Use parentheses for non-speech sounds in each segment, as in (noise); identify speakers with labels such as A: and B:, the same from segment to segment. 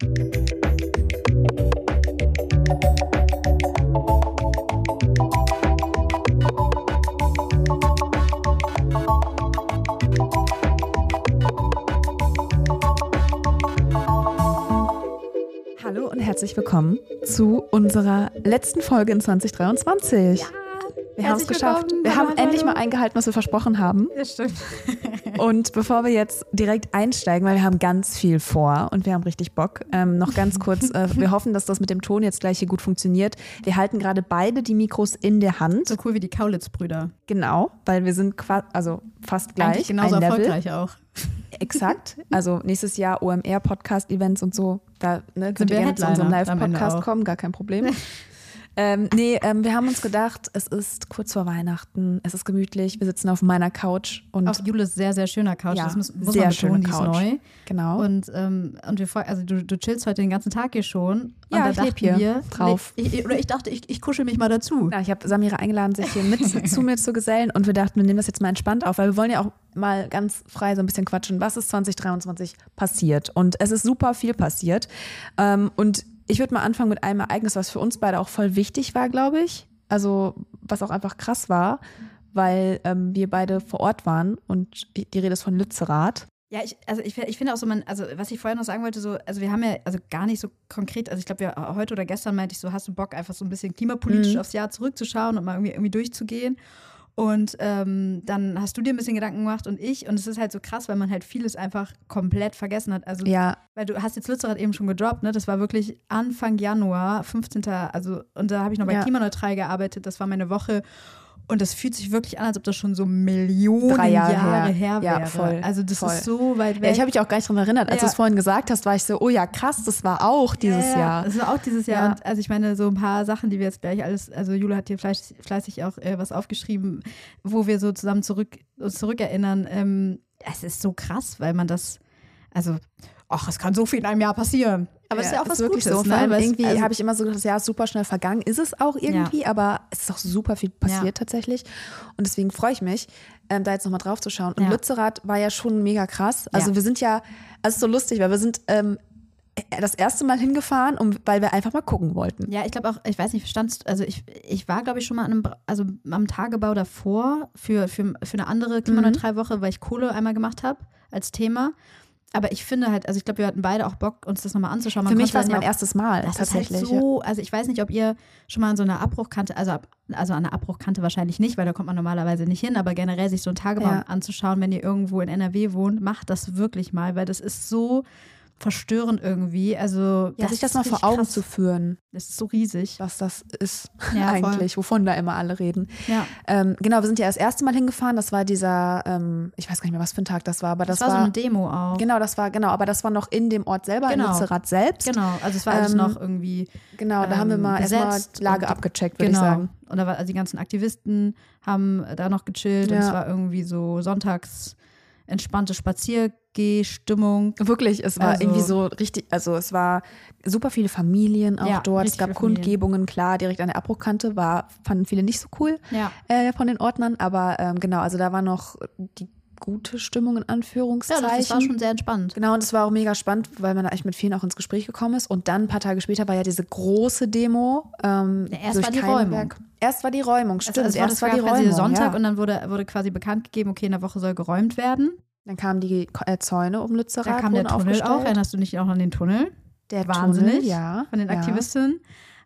A: Hallo und herzlich willkommen zu unserer letzten Folge in 2023. Ja, wir haben es geschafft. Wir haben endlich mal eingehalten, was wir versprochen haben.
B: Das stimmt.
A: Und bevor wir jetzt direkt einsteigen, weil wir haben ganz viel vor und wir haben richtig Bock, ähm, noch ganz (laughs) kurz, äh, wir hoffen, dass das mit dem Ton jetzt gleich hier gut funktioniert. Wir halten gerade beide die Mikros in der Hand.
B: So cool wie die Kaulitz-Brüder.
A: Genau, weil wir sind also fast gleich.
B: Eigentlich genauso
A: ein Level.
B: erfolgreich auch. (laughs)
A: Exakt. Also nächstes Jahr OMR-Podcast-Events und so. Da ne, könnt
B: Sind
A: ihr
B: wir
A: gerne zu unserem Live-Podcast kommen, gar kein Problem. (laughs) ähm, nee, ähm, wir haben uns gedacht, es ist kurz vor Weihnachten, es ist gemütlich, wir sitzen auf meiner Couch und
B: Auf Julis sehr, sehr schöner Couch.
A: Ja,
B: das muss, muss
A: sehr
B: man betonen, die ist neu.
A: genau.
B: Und, ähm, und wir, also du, du chillst heute den ganzen Tag hier schon.
A: Ja,
B: und da
A: ich leb
B: dachten
A: hier
B: wir,
A: drauf.
B: Ich, ich, oder ich dachte, ich, ich kuschel mich mal dazu.
A: Ja, ich habe Samira eingeladen, sich hier mit (laughs) zu mir zu gesellen und wir dachten, wir nehmen das jetzt mal entspannt auf, weil wir wollen ja auch mal ganz frei so ein bisschen quatschen, was ist 2023 passiert. Und es ist super viel passiert. Ähm, und ich würde mal anfangen mit einem Ereignis, was für uns beide auch voll wichtig war, glaube ich. Also was auch einfach krass war, weil ähm, wir beide vor Ort waren und die Rede ist von Lützerath.
B: Ja, ich, also ich, ich finde auch so, man, also was ich vorher noch sagen wollte, so, also wir haben ja also gar nicht so konkret, also ich glaube, ja, heute oder gestern meinte ich so, hast du Bock, einfach so ein bisschen klimapolitisch
A: Mhm.
B: aufs Jahr zurückzuschauen und mal irgendwie, irgendwie durchzugehen. Und ähm, dann hast du dir ein bisschen Gedanken gemacht und ich. Und es ist halt so krass, weil man halt vieles einfach komplett vergessen hat. Also,
A: Ja,
B: weil du hast jetzt Lützerath eben schon gedroppt, ne? Das war wirklich Anfang Januar, 15. Also, und da habe ich noch bei
A: Ja.
B: Klimaneutral gearbeitet. Das war meine Woche. Und das fühlt sich wirklich an, als ob das schon so Millionen
A: Drei Jahre
B: Jahre,
A: her.
B: her,
A: Ja,
B: wäre.
A: voll,
B: also das
A: voll.
B: ist so weit weg.
A: ja ich habe mich auch gar nicht dran erinnert. Als
B: Ja.
A: du es vorhin gesagt hast, war ich so, oh ja, krass, das war auch dieses
B: ja, ja,
A: Jahr.
B: Das war auch dieses Jahr.
A: Ja.
B: Und also ich meine, so ein paar Sachen, die wir jetzt gleich alles, also Jule hat hier fleißig, fleißig auch äh, was aufgeschrieben, wo wir so zusammen zurück, uns zurückerinnern. Ähm, es ist so krass, weil man das, also, ach, es kann so viel in einem Jahr passieren. Aber es ist ja auch was
A: wirklich
B: Gutes.
A: so.
B: ne?
A: Vor allem irgendwie
B: also-
A: habe ich immer so gedacht, das Jahr ist super schnell vergangen. Ist es auch irgendwie, aber es ist auch super viel passiert
B: Ja.
A: tatsächlich. Und deswegen freue ich mich, ähm, da jetzt nochmal drauf zu schauen. Und
B: Ja.
A: Lützerath war ja schon mega krass. Also
B: Ja.
A: wir sind ja, also es ist so lustig, weil wir sind ähm, das erste Mal hingefahren, um, weil wir einfach mal gucken wollten.
B: Ja, ich glaube auch, ich weiß nicht, standst, also ich, ich war, glaube ich, schon mal an einem, also am Tagebau davor für, für, für eine andere Klimaneutral-Woche, weil ich Kohle einmal gemacht habe als Thema. Aber ich finde halt, also ich glaube, wir hatten beide auch Bock, uns das nochmal anzuschauen. Man
A: Für mich war es mein
B: auch-
A: erstes Mal
B: Das
A: tatsächlich.
B: ist halt so, also ich weiß nicht, ob ihr schon mal an so einer Abbruchkante, also, ab- also an einer Abbruchkante wahrscheinlich nicht, weil da kommt man normalerweise nicht hin, aber generell sich so einen Tagebau
A: Ja.
B: anzuschauen, wenn ihr irgendwo in NRW wohnt, macht das wirklich mal, weil das ist so verstörend irgendwie. Also
A: ja, sich das mal vor Augen
B: krass.
A: zu führen,
B: Das ist so riesig.
A: was das ist (laughs)
B: Ja, voll.
A: eigentlich, wovon da immer alle reden.
B: Ja.
A: Ähm, genau, wir sind ja das erste Mal hingefahren. Das war dieser, ähm, ich weiß gar nicht mehr, was für ein Tag das war, aber das,
B: Das, war so eine Demo auch.
A: Genau, das war, genau, aber das war noch in dem Ort selber, in
B: Genau.
A: Lützerath selbst.
B: Genau, also es war alles
A: Ähm,
B: noch irgendwie
A: Genau, da haben wir
B: ähm,
A: mal erstmal Lage
B: und-
A: abgecheckt, würde
B: genau.
A: ich sagen.
B: Und da war also die ganzen Aktivisten haben da noch gechillt und
A: Ja.
B: es war irgendwie so sonntags entspannte Spaziergehstimmung.
A: Wirklich, es war
B: Also-
A: irgendwie so richtig, also es war super viele Familien auch
B: Ja,
A: dort. Es gab. Kundgebungen, klar, direkt an der Abbruchkante, war, fanden viele nicht so cool
B: Ja.
A: äh, von den Ordnern, aber ähm, genau, also da war noch die gute Stimmung in
B: Ja,
A: Anführungszeichen.
B: das, das war schon sehr entspannt.
A: Genau, und es war auch mega spannend, weil man da echt mit vielen auch ins Gespräch gekommen ist. Und dann ein paar Tage später war ja diese große Demo. Ähm,
B: Ja, erst
A: durch
B: war die. Räumung.
A: Erst war die Räumung, stimmt.
B: Also, es
A: erst war
B: war
A: die Räumung.
B: Sonntag
A: ja.
B: und dann wurde, wurde quasi bekannt gegeben, okay, in der Woche soll geräumt werden.
A: Dann kamen die äh, Zäune um Lützerath.
B: Da kam der Tunnel auch. Erinnerst du dich auch an den Tunnel?
A: Der
B: Wahnsinnig
A: Tunnel, ja.
B: Von den
A: ja.
B: Aktivistinnen.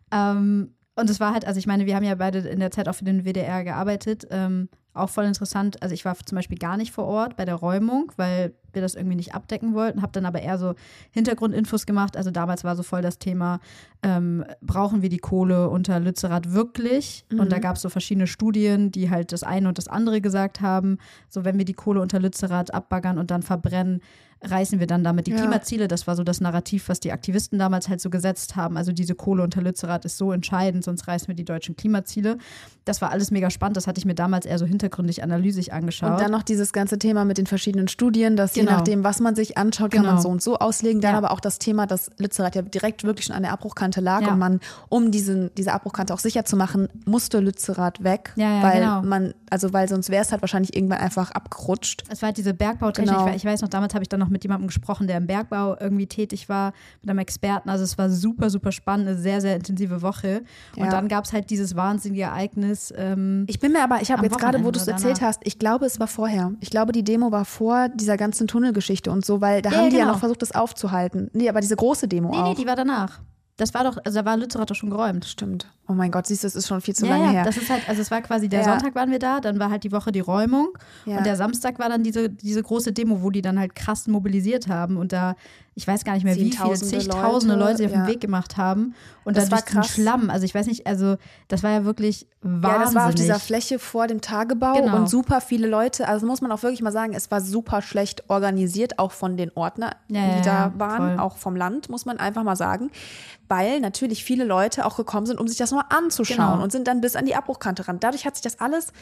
B: Ähm, und es war halt, also ich meine, wir haben ja beide in der Zeit auch für den WDR gearbeitet. Ähm, auch voll interessant. Also ich war zum Beispiel gar nicht vor Ort bei der Räumung, weil wir das irgendwie nicht abdecken wollten. Habe dann aber eher so Hintergrundinfos gemacht. Also damals war so voll das Thema, ähm, brauchen wir die Kohle unter Lützerath wirklich? Und da gab es so verschiedene Studien, die halt das eine und das andere gesagt haben. So, wenn wir die Kohle unter Lützerath abbaggern und dann verbrennen, reißen wir dann damit die
A: Ja.
B: Klimaziele. Das war so das Narrativ, was die Aktivisten damals halt so gesetzt haben. Also diese Kohle unter Lützerath ist so entscheidend, sonst reißen wir die deutschen Klimaziele. Das war alles mega spannend. Das hatte ich mir damals eher so hintergründig analysisch angeschaut.
A: Und dann noch dieses ganze Thema mit den verschiedenen Studien, dass je
B: Genau.
A: nachdem, was man sich anschaut, kann man
B: Genau.
A: so und so auslegen. Dann
B: Ja.
A: aber auch das Thema, dass Lützerath ja direkt wirklich schon an der Abbruchkante lag
B: Ja.
A: und man, um diesen, diese Abbruchkante auch sicher zu machen, musste Lützerath weg. Weil
B: genau.
A: man, also weil sonst wäre es halt wahrscheinlich irgendwann einfach abgerutscht.
B: es war halt diese Bergbautechnik.
A: Genau.
B: Ich, weiß- ich weiß noch, damals habe ich dann noch mit jemandem gesprochen, der im Bergbau irgendwie tätig war, mit einem Experten. Also es war super, super spannend, eine sehr, sehr intensive Woche. Und
A: Ja.
B: dann gab es halt dieses wahnsinnige Ereignis. Ähm,
A: Ich bin mir aber, ich habe jetzt gerade, wo du es erzählt hast, ich glaube, es war vorher. Ich glaube, die Demo war vor dieser ganzen Tunnelgeschichte und so, weil da
B: Ja,
A: haben die ja
B: genau.
A: noch versucht, das aufzuhalten. Nee, aber diese große Demo
B: nee,
A: auch.
B: nee, die war danach. Das war doch, also da war Lützerath doch schon geräumt.
A: Stimmt. Oh mein Gott, siehst du, das ist schon viel zu
B: ja,
A: lange
B: ja,
A: her.
B: das ist halt, also es war quasi der
A: Ja.
B: Sonntag waren wir da, dann war halt die Woche die Räumung und der Samstag war dann diese, diese große Demo, wo die dann halt krass mobilisiert haben und da, ich weiß gar nicht mehr wie viele, zigtausende Leute,
A: Leute,
B: auf den. Weg gemacht haben und
A: Das war krass.
B: Schlamm, also ich weiß nicht, also das war ja wirklich wahnsinnig.
A: Ja, das war auf dieser Fläche vor dem Tagebau
B: Genau.
A: und super viele Leute. Also muss man auch wirklich mal sagen, es war super schlecht organisiert, auch von den Ordnern, die da waren,
B: voll.
A: auch vom Land, muss man einfach mal sagen. Weil natürlich viele Leute auch gekommen sind, um sich das mal anzuschauen
B: Genau.
A: und sind dann bis an die Abbruchkante ran. Dadurch hat sich das alles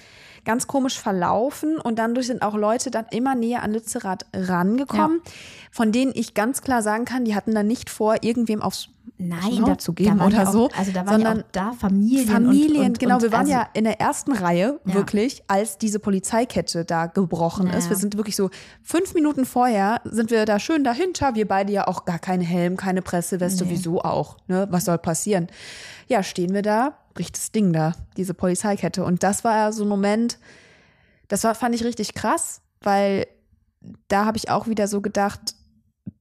A: ganz komisch verlaufen und dadurch sind auch Leute dann immer näher an Lützerath rangekommen, von denen ich ganz klar sagen kann, die hatten dann nicht vor, irgendwem aufs
B: Nein,
A: Maul
B: da,
A: zu geben
B: da
A: oder
B: auch,
A: so,
B: Also da waren
A: sondern
B: ja da Familien.
A: Familien,
B: und, und,
A: genau.
B: und
A: wir waren
B: also,
A: ja in der ersten Reihe,
B: Ja.
A: wirklich, als diese Polizeikette da gebrochen
B: Ja,
A: ist. Wir sind wirklich so fünf Minuten vorher sind wir da schön dahinter. Wir beide ja auch gar keinen Helm, keine Presseweste,
B: Nee.
A: wieso auch. Ne? Was soll passieren? Ja, stehen wir da, bricht das Ding da, diese Polizeikette. Und das war ja so ein Moment, das war, fand ich richtig krass, weil da habe ich auch wieder so gedacht,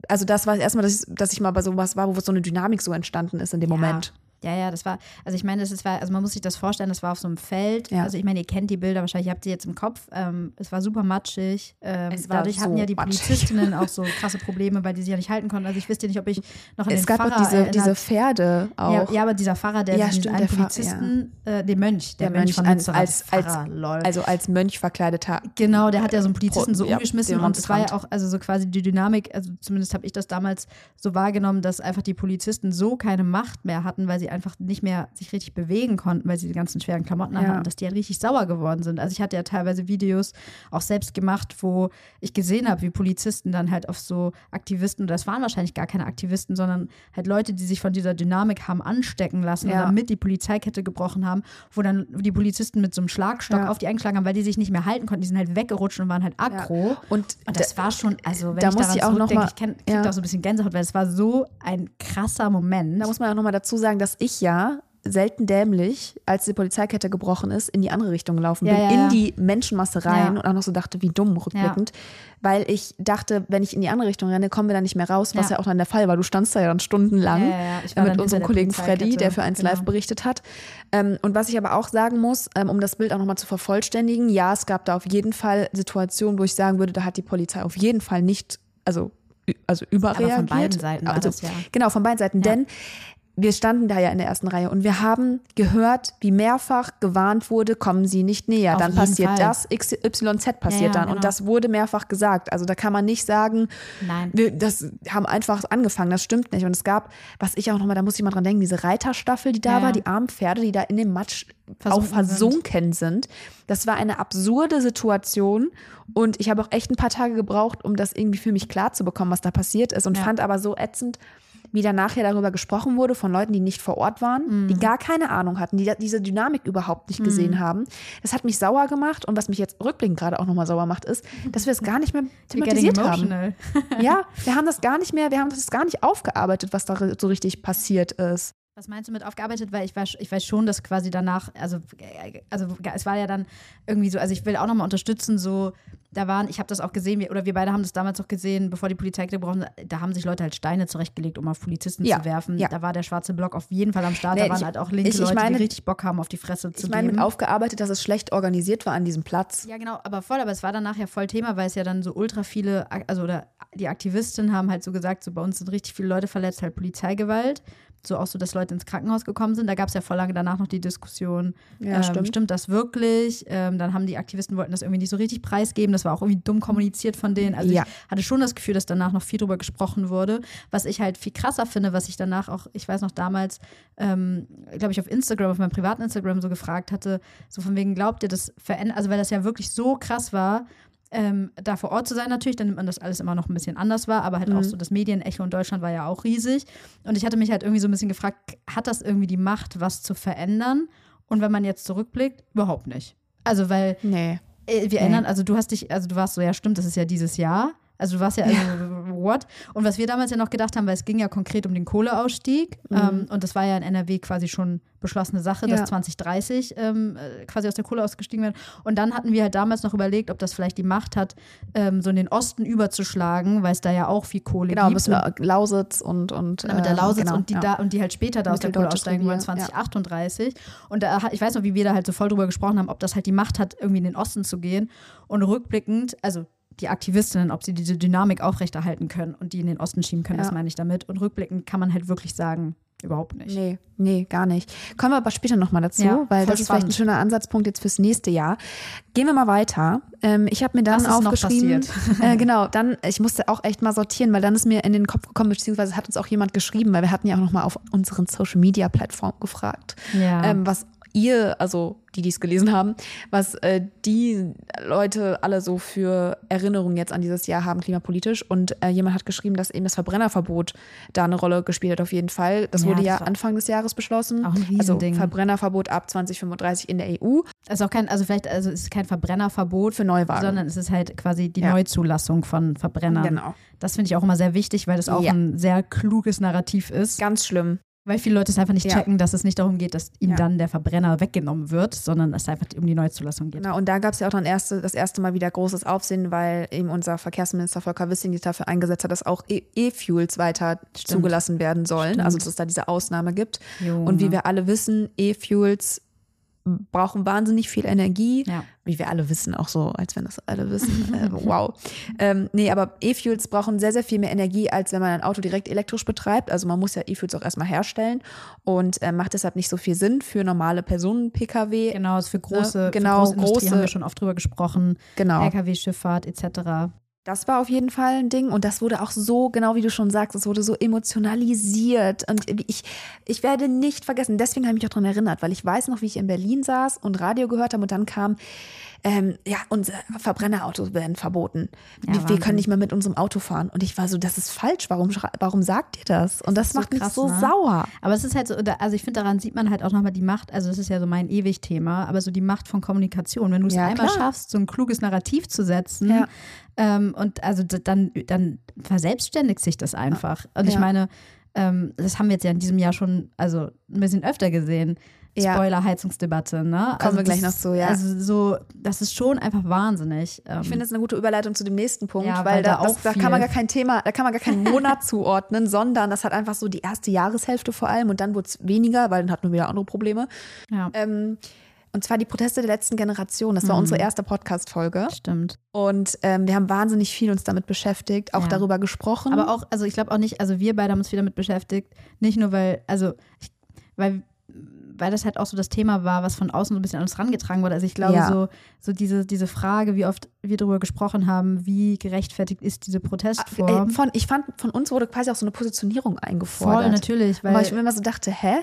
A: also das war erstmal, dass ich, dass ich mal bei sowas war, wo so eine Dynamik so entstanden ist in dem
B: Ja.
A: Moment.
B: Ja, ja, das war, also ich meine, das ist, war, also man muss sich das vorstellen, das war auf so einem Feld.
A: Ja.
B: Also ich meine, ihr kennt die Bilder wahrscheinlich, ihr habt sie jetzt im Kopf. Ähm, es war super matschig. Ähm,
A: Es war
B: dadurch hatten
A: so
B: ja die
A: matschig.
B: Polizistinnen auch so (laughs) krasse Probleme, weil die sich ja nicht halten konnten. Also ich wüsste nicht, ob ich noch an
A: Es
B: den
A: gab
B: Pfarrer
A: auch diese,
B: erinnert.
A: diese Pferde auch.
B: ja, ja, aber dieser Pfarrer, der
A: Ja,
B: diesen
A: stimmt,
B: einen
A: der Pfarrer,
B: Polizisten, äh, den Mönch, der,
A: Der
B: Mönch,
A: Mönch als- als-
B: Pfarrer, lol.
A: Also als Mönch verkleideter.
B: Genau, der hat ja so einen Polizisten so
A: Ja,
B: umgeschmissen
A: den
B: und es war ja auch, also so quasi die Dynamik, also zumindest habe ich das damals so wahrgenommen, dass einfach die Polizisten so keine Macht mehr hatten, weil sie einfach nicht mehr sich richtig bewegen konnten, weil sie die ganzen schweren Klamotten
A: Ja.
B: hatten, dass die halt richtig sauer geworden sind. Also ich hatte ja teilweise Videos auch selbst gemacht, wo ich gesehen habe, wie Polizisten dann halt auf so Aktivisten, oder das waren wahrscheinlich gar keine Aktivisten, sondern halt Leute, die sich von dieser Dynamik haben anstecken lassen
A: Ja.
B: und damit die Polizeikette gebrochen haben, wo dann die Polizisten mit so einem Schlagstock
A: Ja.
B: auf die eingeschlagen haben, weil die sich nicht mehr halten konnten. Die sind halt weggerutscht und waren halt aggro.
A: Und,
B: Und das war schon, also wenn
A: da
B: ich
A: muss
B: daran
A: ich auch noch
B: zurückdenke,
A: mal-
B: ich kenn- krieg
A: ja.
B: da auch so ein bisschen Gänsehaut, weil es war so ein krasser Moment.
A: Da muss man auch nochmal dazu sagen, dass ich ja selten dämlich, als die Polizeikette gebrochen ist, in die andere Richtung gelaufen
B: Ja,
A: bin,
B: ja,
A: in
B: ja.
A: die Menschenmasse rein und auch noch so dachte, wie dumm rückblickend, weil ich dachte, wenn ich in die andere Richtung renne, kommen wir da nicht mehr raus, was
B: Ja.
A: auch dann der Fall war. Du standst da ja dann stundenlang mit unserem Kollegen Freddy, der für eins
B: Genau.
A: live berichtet hat. Ähm, und was ich aber auch sagen muss, ähm, um das Bild auch nochmal zu vervollständigen, ja, es gab da auf jeden Fall Situationen, wo ich sagen würde, da hat die Polizei auf jeden Fall nicht, also, also überreagiert.
B: von beiden Seiten war
A: also,
B: das ja.
A: Genau, von beiden Seiten.
B: Ja.
A: Denn wir standen da ja in der ersten Reihe und wir haben gehört, wie mehrfach gewarnt wurde, kommen Sie nicht näher.
B: Auf
A: dann passiert
B: Fall.
A: das, XYZ passiert
B: Ja, ja,
A: dann.
B: genau.
A: Und das wurde mehrfach gesagt. Also da kann man nicht sagen,
B: Nein.
A: wir das haben einfach angefangen. Das stimmt nicht. Und es gab, was ich auch nochmal, da muss ich mal dran denken, diese Reiterstaffel, die da
B: Ja.
A: war, die armen Pferde, die da in dem Matsch
B: Versunken
A: auch versunken sind. Das war eine absurde Situation. Und ich habe auch echt ein paar Tage gebraucht, um das irgendwie für mich klar zu bekommen, was da passiert ist. Und fand aber so ätzend, wie dann nachher darüber gesprochen wurde von Leuten, die nicht vor Ort waren,
B: Mhm.
A: die gar keine Ahnung hatten, die diese Dynamik überhaupt nicht gesehen haben. Das hat mich sauer gemacht und was mich jetzt rückblickend gerade auch nochmal sauer macht, ist, dass wir es gar nicht mehr (laughs) thematisiert haben. Ja, (laughs) wir haben das gar nicht mehr, wir haben das gar nicht aufgearbeitet, was da so richtig passiert ist.
B: Was meinst du mit aufgearbeitet? Weil ich weiß, ich weiß schon, dass quasi danach, also, also es war ja dann irgendwie so, also ich will auch nochmal unterstützen, so, da waren, ich habe das auch gesehen, wir, oder wir beide haben das damals auch gesehen, bevor die Polizei gebrochen da haben sich Leute halt Steine zurechtgelegt, um auf Polizisten
A: Ja,
B: zu werfen.
A: ja.
B: da war der schwarze Block auf jeden Fall am Start,
A: Nee,
B: da waren
A: ich-
B: halt auch linke
A: ich- ich
B: Leute,
A: meine-
B: die richtig Bock haben, auf die Fresse zu
A: Ich meine,
B: geben.
A: mit aufgearbeitet, dass es schlecht organisiert war an diesem Platz.
B: Ja, genau, aber voll, aber es war dann nachher voll Thema, weil es ja dann so ultra viele, also oder die Aktivistinnen haben halt so gesagt, so bei uns sind richtig viele Leute verletzt, halt Polizeigewalt. So auch so, dass Leute ins Krankenhaus gekommen sind. Da gab es ja voll lange danach noch die Diskussion,
A: Ja,
B: ähm,
A: stimmt.
B: stimmt das wirklich? Ähm, dann haben die Aktivisten wollten das irgendwie nicht so richtig preisgeben. Das war auch irgendwie dumm kommuniziert von denen. Also
A: Ja.
B: ich hatte schon das Gefühl, dass danach noch viel drüber gesprochen wurde. Was ich halt viel krasser finde, was ich danach auch, ich weiß noch damals, ähm, glaube ich, auf Instagram, auf meinem privaten Instagram so gefragt hatte, so von wegen, glaubt ihr, das verändert, also weil das ja wirklich so krass war, ähm, da vor Ort zu sein natürlich, dann nimmt man das alles immer noch ein bisschen anders wahr, aber halt
A: Mhm.
B: auch so das Medienecho in Deutschland war ja auch riesig. Und ich hatte mich halt irgendwie so ein bisschen gefragt, hat das irgendwie die Macht, was zu verändern? Und wenn man jetzt zurückblickt, überhaupt nicht. Also weil
A: Nee.
B: äh, wir erinnern, also du hast dich, also du warst so, ja stimmt, das ist ja dieses Jahr. Also du warst ja, also, what? Und was wir damals ja noch gedacht haben, weil es ging ja konkret um den Kohleausstieg mhm. ähm, und das war ja in NRW quasi schon beschlossene Sache, ja. dass 2030 ähm, äh, quasi aus der Kohle ausgestiegen wird. Und dann hatten wir halt damals noch überlegt, ob das vielleicht die Macht hat, ähm, so in den Osten überzuschlagen, weil es da ja auch viel Kohle
A: genau,
B: gibt.
A: Genau, Lausitz und und
B: mit der Lausitz genau, und die ja. da und die halt später da aus der Kohle aussteigen wollen, 2038. Ja. Und da, ich weiß noch, wie wir da halt so voll drüber gesprochen haben, ob das halt die Macht hat, irgendwie in den Osten zu gehen. Und rückblickend, also die Aktivistinnen, ob sie diese Dynamik aufrechterhalten können und die in den Osten schieben können, ja. das meine ich damit. Und rückblickend kann man halt wirklich sagen, überhaupt nicht.
A: Nee, nee, gar nicht. Kommen wir aber später nochmal dazu, ja, weil das ist vielleicht ein schöner Ansatzpunkt jetzt fürs nächste Jahr. Gehen wir mal weiter. Ähm, ich habe mir dann Was aufgeschrieben. (laughs) äh, genau, dann, ich musste auch echt mal sortieren, weil dann ist mir in den Kopf gekommen, beziehungsweise hat uns auch jemand geschrieben, weil wir hatten ja auch nochmal auf unseren Social Media Plattformen gefragt, ja. ähm, was ihr, also die, die es gelesen haben, was äh, die Leute alle so für Erinnerungen jetzt an dieses Jahr haben, klimapolitisch. Und äh, jemand hat geschrieben, dass eben das Verbrennerverbot da eine Rolle gespielt hat, auf jeden Fall. Das ja, wurde das ja Anfang des Jahres beschlossen.
B: Auch ein
A: also Riesending. Also Verbrennerverbot ab 2035 in der EU.
B: Also auch kein, also vielleicht, also es ist kein Verbrennerverbot
A: für Neuwagen,
B: sondern es ist halt quasi die ja. Neuzulassung von Verbrennern.
A: Genau.
B: Das finde ich auch immer sehr wichtig, weil das auch ja. ein sehr kluges Narrativ ist.
A: Ganz schlimm.
B: Weil viele Leute es einfach nicht ja. checken, dass es nicht darum geht, dass ihnen ja. dann der Verbrenner weggenommen wird, sondern es einfach um die Neuzulassung geht.
A: Genau, und da gab es ja auch dann erste, das erste Mal wieder großes Aufsehen, weil eben unser Verkehrsminister Volker Wissing sich dafür eingesetzt hat, dass auch e- E-Fuels weiter Stimmt. zugelassen werden sollen. Stimmt. Also dass es da diese Ausnahme gibt. Junge. Und wie wir alle wissen, E-Fuels brauchen wahnsinnig viel Energie, ja. wie wir alle wissen, auch so, als wenn das alle wissen. (laughs) äh, wow. Ähm, nee, aber E-Fuels brauchen sehr, sehr viel mehr Energie, als wenn man ein Auto direkt elektrisch betreibt. Also man muss ja E-Fuels auch erstmal herstellen und äh, macht deshalb nicht so viel Sinn für normale Personen-Pkw.
B: Genau, ist für große,
A: äh, genau,
B: für große, große haben wir schon oft drüber gesprochen.
A: Genau.
B: Lkw-Schifffahrt etc.
A: Das war auf jeden Fall ein Ding und das wurde auch so, genau wie du schon sagst, es wurde so emotionalisiert und ich, ich werde nicht vergessen, deswegen habe ich mich auch daran erinnert, weil ich weiß noch, wie ich in Berlin saß und Radio gehört habe und dann kam ähm, ja, unsere Verbrennerautos werden verboten. Ja, wir, wir, können nicht mehr mit unserem Auto fahren. Und ich war so, das ist falsch. Warum, warum sagt ihr das? Und das, das macht so krass, mich so ne? sauer.
B: Aber es ist halt so, also ich finde, daran sieht man halt auch nochmal die Macht, also das ist ja so mein ewig Thema, aber so die Macht von Kommunikation. Wenn du es ja, einmal klar. schaffst, so ein kluges Narrativ zu setzen, ja. ähm, und also dann, dann verselbstständigt sich das einfach. Und ich meine, ähm, das haben wir jetzt ja in diesem Jahr schon, also ein bisschen öfter gesehen Spoiler-Heizungsdebatte, ne?
A: Kommen also wir gleich noch zu, ja.
B: Also so, das ist schon einfach wahnsinnig.
A: Ähm, ich finde das eine gute Überleitung zu dem nächsten Punkt, ja, weil, weil, da, da das, da kann man gar kein Thema, da kann man gar keinen (laughs) Monat zuordnen, sondern das hat einfach so die erste Jahreshälfte vor allem und dann wurde es weniger, weil dann hatten wir wieder andere Probleme. Ja. Ähm, und zwar die Proteste der letzten Generation. Das war mhm. unsere erste Podcast-Folge.
B: Stimmt.
A: Und ähm, wir haben wahnsinnig viel uns damit beschäftigt, auch ja. darüber gesprochen.
B: Aber auch, also ich glaube auch nicht, also wir beide haben uns viel damit beschäftigt. Nicht nur, weil, also, ich, weil weil das halt auch so das Thema war, was von außen so ein bisschen an uns rangetragen wurde. Also ich glaube, ja. so, so diese, diese Frage, wie oft wir darüber gesprochen haben, wie gerechtfertigt ist diese Protestform.
A: Äh, von, ich fand, von uns wurde quasi auch so eine Positionierung eingefordert.
B: Voll, natürlich.
A: Weil, weil ich mir immer so dachte, hä?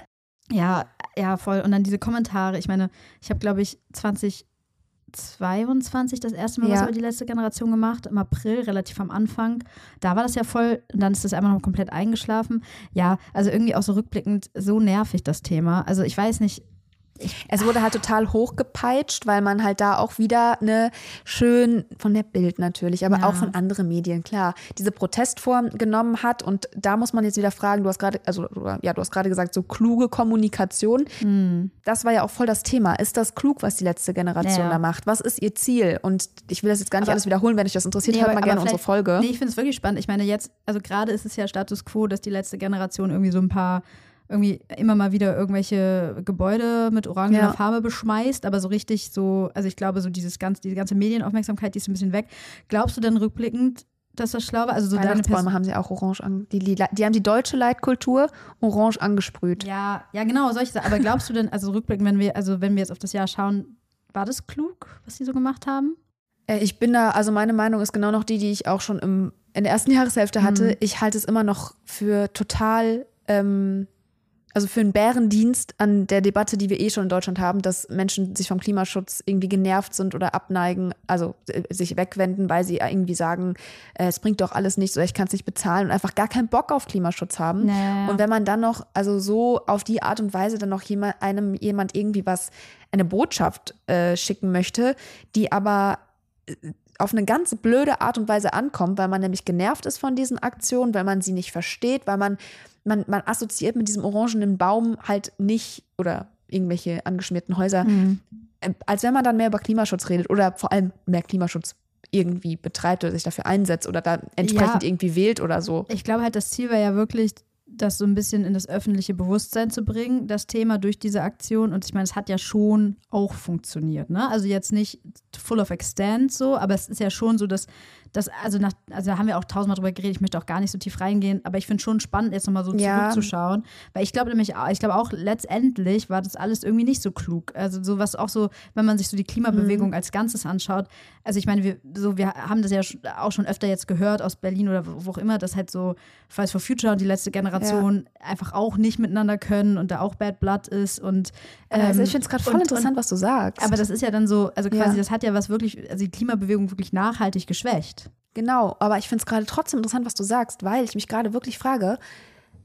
B: Ja, ja, voll. Und dann diese Kommentare. Ich meine, ich habe, glaube ich, 20 22 das erste Mal ja. was über die letzte Generation gemacht, im April, relativ am Anfang. Da war das ja voll, und dann ist das einfach noch komplett eingeschlafen. Ja, also irgendwie auch so rückblickend so nervig das Thema. Also ich weiß nicht,
A: es wurde halt total hochgepeitscht, weil man halt da auch wieder eine schön von der Bild natürlich, aber ja. auch von anderen Medien, klar, diese Protestform genommen hat. Und da muss man jetzt wieder fragen, du hast gerade, also ja, du hast gerade gesagt, so kluge Kommunikation. Mhm. Das war ja auch voll das Thema. Ist das klug, was die letzte Generation ja. da macht? Was ist ihr Ziel? Und ich will das jetzt gar nicht aber, alles wiederholen, wenn euch das interessiert, nee, hört mal gerne unsere Folge.
B: Nee, ich finde es wirklich spannend. Ich meine, jetzt, also gerade ist es ja Status quo, dass die letzte Generation irgendwie so ein paar irgendwie immer mal wieder irgendwelche Gebäude mit orangener ja. Farbe beschmeißt, aber so richtig so, also ich glaube, so dieses ganze, diese ganze Medienaufmerksamkeit, die ist ein bisschen weg. Glaubst du denn rückblickend, dass das schlau war? Also so
A: Weihnachtsbäume haben sie auch orange an, die, die, die haben die deutsche Leitkultur orange angesprüht.
B: Ja, ja, genau, solche Sachen. Aber glaubst du denn, also rückblickend, wenn wir, also wenn wir jetzt auf das Jahr schauen, war das klug, was sie so gemacht haben?
A: Äh, ich bin da, also meine Meinung ist genau noch die, die ich auch schon im, in der ersten Jahreshälfte hatte. Mhm. Ich halte es immer noch für total ähm, also für einen Bärendienst an der Debatte, die wir eh schon in Deutschland haben, dass Menschen sich vom Klimaschutz irgendwie genervt sind oder abneigen, also äh, sich wegwenden, weil sie irgendwie sagen, äh, es bringt doch alles nichts oder ich kann es nicht bezahlen und einfach gar keinen Bock auf Klimaschutz haben. Naja. Und wenn man dann noch, also so auf die Art und Weise dann noch jemand, einem jemand irgendwie was, eine Botschaft äh, schicken möchte, die aber äh, auf eine ganz blöde Art und Weise ankommt, weil man nämlich genervt ist von diesen Aktionen, weil man sie nicht versteht, weil man, man, man assoziiert mit diesem orangenen Baum halt nicht oder irgendwelche angeschmierten Häuser,
B: Mhm.
A: als wenn man dann mehr über Klimaschutz redet oder vor allem mehr Klimaschutz irgendwie betreibt oder sich dafür einsetzt oder da entsprechend
B: Ja.
A: irgendwie wählt oder so.
B: Ich glaube halt, das Ziel war ja wirklich, das so ein bisschen in das öffentliche Bewusstsein zu bringen, das Thema durch diese Aktion. Und ich meine, es hat ja schon auch funktioniert. Ne? Also jetzt nicht full of extent so, aber es ist ja schon so, dass das, also nach, also da haben wir auch tausendmal drüber geredet, ich möchte auch gar nicht so tief reingehen, aber ich finde schon spannend, jetzt nochmal so
A: Ja.
B: zurückzuschauen. Weil ich glaube nämlich, auch- ich glaube auch letztendlich war das alles irgendwie nicht so klug. Also so was auch so, wenn man sich so die Klimabewegung als Ganzes anschaut. Also ich meine, wir, so, wir haben das ja auch schon öfter jetzt gehört aus Berlin oder wo auch immer, dass halt so Fridays for Future und die letzte Generation einfach auch nicht miteinander können und da auch Bad Blood ist und
A: also
B: ähm,
A: ich finde es gerade voll
B: und-
A: interessant, was du sagst.
B: aber das ist ja dann so, also quasi,
A: Ja.
B: das hat ja was wirklich, also die Klimabewegung wirklich nachhaltig geschwächt.
A: Genau, aber ich finde es gerade trotzdem interessant, was du sagst, weil ich mich gerade wirklich frage,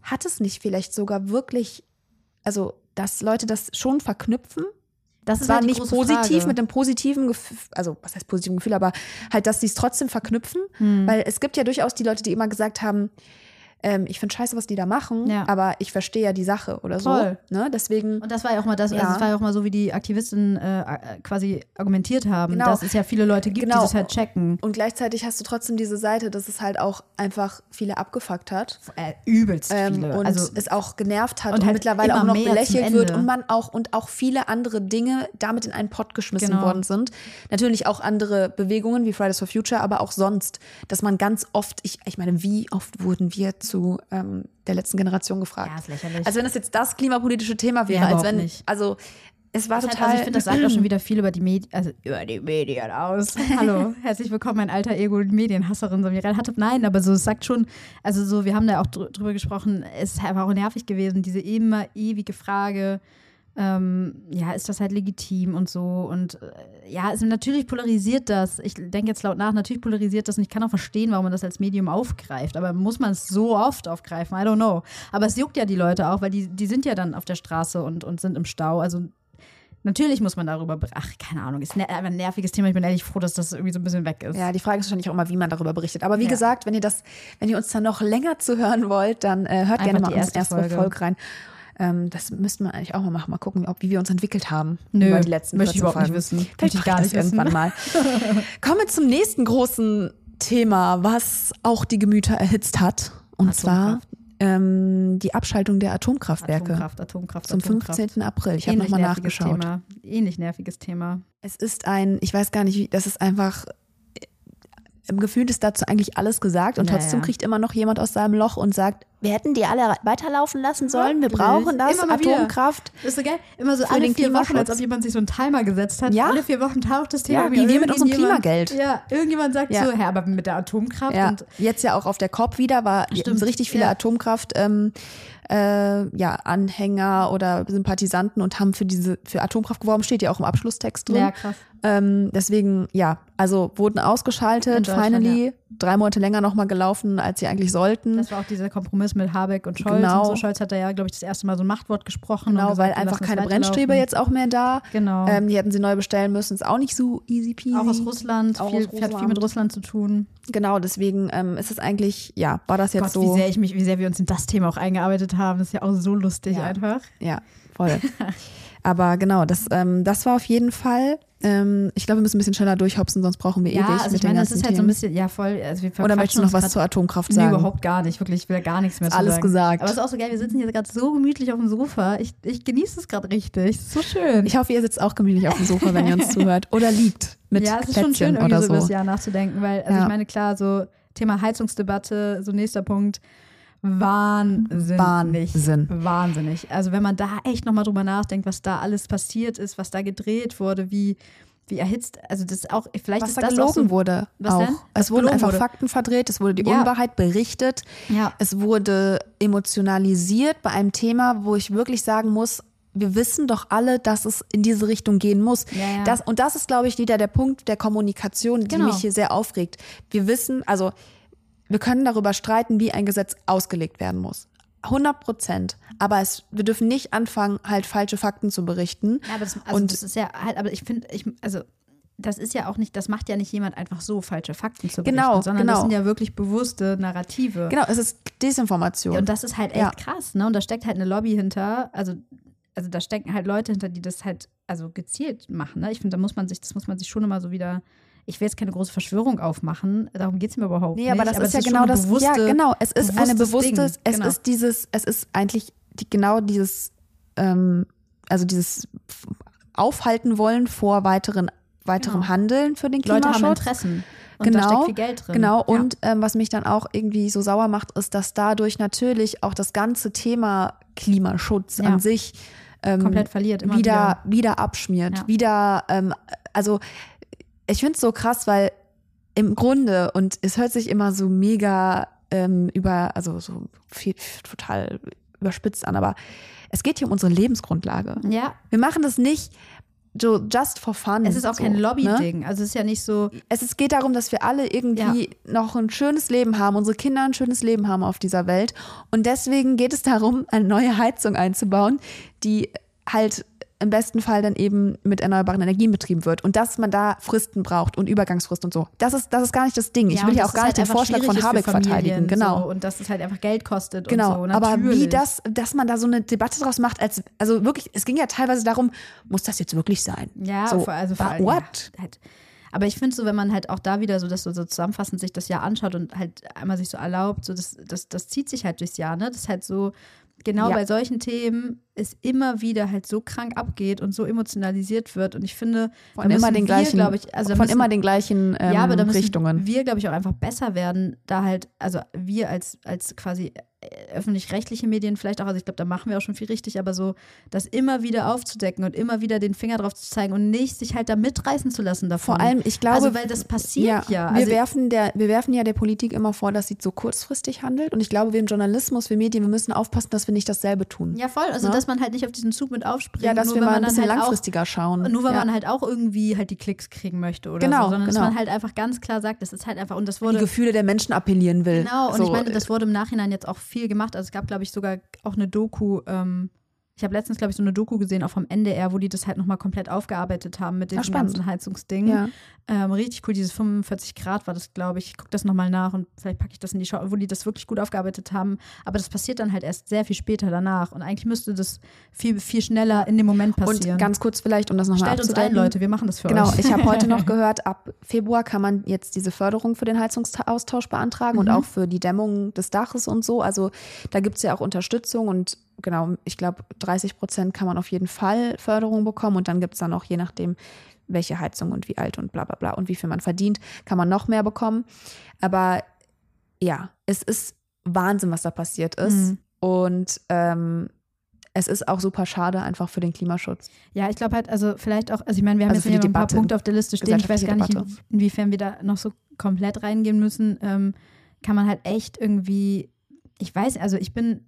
A: hat es nicht vielleicht sogar wirklich, also dass Leute das schon verknüpfen?
B: Das ist
A: Zwar
B: halt
A: nicht positiv
B: Frage.
A: mit einem positiven Gefühl, also was heißt positiven Gefühl, aber halt, dass sie es trotzdem verknüpfen,
B: Hm.
A: weil es gibt ja durchaus die Leute, die immer gesagt haben, ähm, ich finde scheiße, was die da machen,
B: Ja.
A: aber ich verstehe ja die Sache oder so.
B: Voll.
A: Ne? Deswegen,
B: Und das war ja auch mal das, also
A: Ja.
B: das war ja auch mal so, wie die Aktivisten äh, äh, quasi argumentiert haben,
A: Genau.
B: dass es ja viele Leute gibt,
A: Genau.
B: die das halt checken.
A: und gleichzeitig hast du trotzdem diese Seite, dass es halt auch einfach viele abgefuckt hat.
B: Äh, übelst
A: Ähm,
B: viele.
A: und
B: also
A: es auch genervt hat
B: und
A: und,
B: halt
A: mittlerweile auch noch belächelt wird und man auch und auch viele andere Dinge damit in einen Pott geschmissen
B: Genau.
A: worden sind. Natürlich auch andere Bewegungen wie Fridays for Future, aber auch sonst, dass man ganz oft, ich, ich meine, wie oft wurden wir zu ähm, der letzten Generation gefragt?
B: Ja, ist lächerlich.
A: Also wenn das jetzt das klimapolitische Thema wäre,
B: Ja,
A: als wenn,
B: nicht.
A: also es war
B: hat,
A: total.
B: also ich finde, das sagt auch schon wieder viel über die Medien, also über die Medien aus. (laughs) Hallo, herzlich willkommen, mein alter Ego-Medienhasserin Samira Hattep. Nein, aber so, es sagt schon, also so, wir haben da auch drü- drüber gesprochen, es einfach auch nervig gewesen, diese immer ewige Frage, ähm, ja, ist das halt legitim und so. Und äh, ja, also natürlich polarisiert das. Ich denke jetzt laut nach, natürlich polarisiert das und ich kann auch verstehen, warum man das als Medium aufgreift. Aber muss man es so oft aufgreifen? I don't know. Aber es juckt ja die Leute auch, weil die, die sind ja dann auf der Straße und, und sind im Stau. Also Natürlich muss man darüber, ber- ach, keine Ahnung, ist ein nerviges Thema. Ich bin ehrlich froh, dass das irgendwie so ein bisschen weg ist.
A: Ja, die Frage ist wahrscheinlich auch immer, wie man darüber berichtet. Aber wie
B: Ja.
A: gesagt, wenn ihr das, wenn ihr uns dann noch länger zuhören wollt, dann äh, hört gerne
B: Einfach
A: mal
B: die
A: unsere
B: erste
A: erste
B: Folge.
A: Folge, rein. Ähm, das müssten wir eigentlich auch mal machen. Mal gucken, ob, wie wir uns entwickelt haben
B: Nö,
A: über die letzten
B: möchte ich
A: 14
B: überhaupt nicht wissen.
A: Vielleicht
B: ich
A: gar nicht
B: wissen.
A: irgendwann mal. (laughs) Kommen wir zum nächsten großen Thema, was auch die Gemüter erhitzt hat. Und zwar
B: Atomkraft.
A: ähm, die Abschaltung der Atomkraftwerke
B: Atomkraft, Atomkraft,
A: zum
B: Atomkraft.
A: 15. April. Ich habe nochmal
B: nerviges
A: nachgeschaut.
B: Thema. Ähnlich nerviges Thema.
A: Es ist ein, ich weiß gar nicht, wie, das ist einfach, im Gefühl ist dazu eigentlich alles gesagt und
B: Ja,
A: trotzdem kriegt immer noch jemand aus seinem Loch und sagt, wir hätten die alle weiterlaufen lassen sollen, wir brauchen das,
B: wieder.
A: Atomkraft.
B: Ist so geil. Immer so alle vier Wochen, als ob jemand sich so einen Timer gesetzt hat.
A: Ja.
B: Alle vier Wochen taucht das Thema
A: Ja,
B: wieder.
A: wie wir mit unserem Klimageld.
B: Ja, irgendjemand sagt
A: Ja.
B: so, hä, aber mit der Atomkraft
A: Ja,
B: und
A: jetzt ja auch auf der COP wieder, war
B: Stimmt,
A: so richtig viele
B: ja.
A: Atomkraft ähm, äh, ja, Anhänger oder Sympathisanten und haben für diese für Atomkraft geworben, steht ja auch im Abschlusstext drin.
B: ja, krass.
A: Ähm, deswegen, ja, also wurden ausgeschaltet, finally, drei Monate länger nochmal gelaufen, als sie eigentlich sollten.
B: Das war auch dieser Kompromiss mit Habeck und Scholz.
A: Genau.
B: Und so. Scholz hat da ja, glaube ich, das erste Mal so ein Machtwort gesprochen.
A: Genau,
B: gesagt,
A: weil einfach keine. Brennstäbe jetzt auch mehr da.
B: Genau.
A: Ähm, die hätten sie neu bestellen müssen. Ist auch nicht so easy peasy.
B: auch aus Russland.
A: Auch
B: viel,
A: aus
B: Hat viel mit
A: Russland.
B: Russland zu tun.
A: Genau, deswegen ähm, ist es eigentlich, ja, war das jetzt
B: Gott,
A: so.
B: wie sehr ich mich, wie sehr wir uns in das Thema auch eingearbeitet haben. Das ist ja auch so lustig
A: Ja.
B: einfach.
A: Ja, voll. (laughs) Aber genau, das, ähm, das war auf jeden Fall. Ähm, ich glaube, wir müssen ein bisschen schneller durchhopsen, sonst brauchen wir
B: Ja,
A: ewig
B: also ich meine, das ist halt so ein bisschen, ja voll. Also
A: Oder möchtest du noch was zur Atomkraft
B: Nee,
A: sagen?
B: überhaupt gar nicht. Wirklich, ich will gar nichts mehr zu
A: Alles
B: sagen.
A: gesagt.
B: Aber es ist auch so geil, wir sitzen hier gerade so gemütlich auf dem Sofa. Ich, ich genieße es gerade richtig. Es ist so schön.
A: Ich hoffe, ihr sitzt auch gemütlich auf dem Sofa, wenn ihr uns (laughs) zuhört. Oder liegt mit
B: ja, es ist schon
A: Plätzchen
B: schön, irgendwie
A: oder
B: so über das
A: so.
B: Jahr nachzudenken, weil, also
A: Ja.
B: ich meine, klar, so Thema Heizungsdebatte, so nächster Punkt. Wahnsinnig.
A: Wahnsinn.
B: Wahnsinnig. Also wenn man da echt nochmal drüber nachdenkt, was da alles passiert ist, was da gedreht wurde, wie, wie erhitzt, also das ist auch, vielleicht
A: Was
B: ist
A: da
B: das
A: gelogen
B: auch so,
A: wurde.
B: Was
A: auch.
B: denn? Was
A: Es wurden einfach
B: wurde?
A: Fakten verdreht, es wurde die
B: Ja.
A: Unwahrheit berichtet.
B: Ja.
A: Es wurde emotionalisiert bei einem Thema, wo ich wirklich sagen muss, wir wissen doch alle, dass es in diese Richtung gehen muss.
B: Ja, ja.
A: Das, und das ist, glaube ich, wieder der Punkt der Kommunikation, die
B: Genau.
A: mich hier sehr aufregt. Wir wissen, also wir können darüber streiten, wie ein Gesetz ausgelegt werden muss. 100 Prozent. Aber es, wir dürfen nicht anfangen, halt falsche Fakten zu berichten.
B: Ja, aber das, also
A: Und-
B: das ist ja halt, aber ich finde, ich, also das ist ja auch nicht, das macht ja nicht jemand einfach so, falsche Fakten zu
A: Genau,
B: berichten, sondern das
A: genau.
B: sind ja wirklich bewusste Narrative.
A: Genau, es ist Desinformation.
B: Und das ist halt echt
A: Ja.
B: krass, ne? Und da steckt halt eine Lobby hinter, also, also da stecken halt Leute hinter, die das halt also gezielt machen. Ne? Ich finde, da muss man sich, das muss man sich schon immer so wieder. Ich will jetzt keine große Verschwörung aufmachen, darum geht es mir überhaupt
A: Nee,
B: nicht.
A: aber das ist ja
B: es
A: genau das.
B: Bewusste,
A: ja, genau. Es ist eine
B: bewusstes
A: bewusstes,
B: Ding.
A: es
B: Genau.
A: ist dieses, es ist eigentlich die, genau dieses, ähm, also dieses Aufhalten wollen vor weiteren, weiterem
B: Genau.
A: Handeln für den
B: Leute
A: Klimaschutz.
B: haben Interessen. Und da
A: Genau,
B: steckt viel Geld drin.
A: Genau,
B: Ja.
A: und ähm, was mich dann auch irgendwie so sauer macht, ist, dass dadurch natürlich auch das ganze Thema Klimaschutz
B: Ja.
A: an sich ähm,
B: komplett verliert. Immer
A: wieder, wieder abschmiert.
B: Ja.
A: Wieder, ähm, also ich finde es so krass, weil im Grunde, und es hört sich immer so mega ähm, über, also so viel, total überspitzt an, aber es geht hier um unsere Lebensgrundlage.
B: Ja,
A: Wir machen das nicht so just for fun.
B: es ist auch
A: so,
B: kein
A: Ne?
B: Lobby-Ding. Also es ist ja nicht so,
A: Es ist, geht darum, dass wir alle irgendwie noch ein schönes Leben haben, unsere Kinder ein schönes Leben haben auf dieser Welt. Und deswegen geht es darum, eine neue Heizung einzubauen, die halt im besten Fall dann eben mit erneuerbaren Energien betrieben wird. Und dass man da Fristen braucht und Übergangsfristen und so. Das ist, das ist gar nicht das Ding. Ich
B: ja,
A: will ja auch gar nicht
B: halt
A: den
B: einfach
A: Vorschlag von Habeck verteidigen. Genau.
B: So, und dass es halt einfach Geld kostet
A: Genau,
B: und so.
A: aber
B: Natürlich.
A: wie das, dass man da so eine Debatte draus macht, als also wirklich, es ging ja teilweise darum, muss das jetzt wirklich sein?
B: Ja,
A: so,
B: also vor allem,
A: what?
B: Ja, halt. Aber ich finde so, wenn man halt auch da wieder so das so, so zusammenfassend sich das Jahr anschaut und halt einmal sich so erlaubt, so das, das, das zieht sich halt durchs Jahr, ne? Das ist halt so, genau
A: Ja.
B: bei solchen Themen es immer wieder halt so krank abgeht und so emotionalisiert wird. Und ich finde,
A: Von immer den
B: wir,
A: gleichen,
B: ich, also
A: von
B: müssen-
A: immer den gleichen ähm,
B: ja, aber da müssen
A: Richtungen.
B: wir, glaube ich, auch einfach besser werden, da halt, also wir als, als quasi öffentlich-rechtliche Medien vielleicht auch, also ich glaube, da machen wir auch schon viel richtig, aber so, das immer wieder aufzudecken und immer wieder den Finger drauf zu zeigen und nicht sich halt da mitreißen zu lassen davon.
A: Vor allem, ich glaube,
B: also weil das passiert ja.
A: wir,
B: Also,
A: werfen der, wir werfen ja der Politik immer vor, dass sie so kurzfristig handelt. Und ich glaube, wir im Journalismus, wir Medien, wir müssen aufpassen, dass wir nicht dasselbe tun.
B: ja, voll. Also,
A: Ne?
B: dass man halt nicht auf diesen Zug mit aufspringt.
A: Ja, dass
B: nur
A: wir mal ein bisschen
B: halt
A: langfristiger schauen.
B: Auch, nur weil
A: ja.
B: man halt auch irgendwie halt die Klicks kriegen möchte oder
A: Genau,
B: so, sondern dass
A: genau.
B: man halt einfach ganz klar sagt, das ist halt einfach, und das
A: die
B: wurde
A: Gefühle der Menschen appellieren will.
B: Genau, und
A: so,
B: ich meine, das wurde im Nachhinein jetzt auch viel gemacht. Also es gab, glaube ich, sogar auch eine Doku, ähm, ich habe letztens, glaube ich, so eine Doku gesehen, auch vom NDR, wo die das halt nochmal komplett aufgearbeitet haben mit
A: Ach, spannend.
B: ganzen Heizungsding.
A: ja.
B: Ähm, richtig cool, dieses 45 Grad war das, glaube ich. Ich gucke das nochmal nach und vielleicht packe ich das in die Show, wo die das wirklich gut aufgearbeitet haben. Aber das passiert dann halt erst sehr viel später danach. Und eigentlich müsste das viel, viel schneller in dem Moment passieren.
A: Und ganz kurz vielleicht, um das nochmal
B: Stellt uns ein. Leute, wir machen das für
A: Genau,
B: euch.
A: ich habe heute noch (laughs) gehört, ab Februar kann man jetzt diese Förderung für den Heizungsaustausch beantragen und
B: Mhm.
A: auch für die Dämmung des Daches und so. Also da gibt es ja auch Unterstützung und genau, ich glaube, 30 Prozent kann man auf jeden Fall Förderung bekommen und dann gibt es dann auch je nachdem, welche Heizung und wie alt und bla bla bla und wie viel man verdient, kann man noch mehr bekommen. Aber ja, es ist Wahnsinn, was da passiert ist.
B: Mhm.
A: Und ähm, es ist auch super schade einfach für den Klimaschutz.
B: Ja, ich glaube halt, also vielleicht auch, also ich meine, wir haben
A: Also
B: jetzt hier ein paar. Punkte auf der Liste stehen. Ich weiß gar nicht, in- inwiefern wir da noch so komplett reingehen müssen. Ähm, kann man halt echt irgendwie, ich weiß, also ich bin,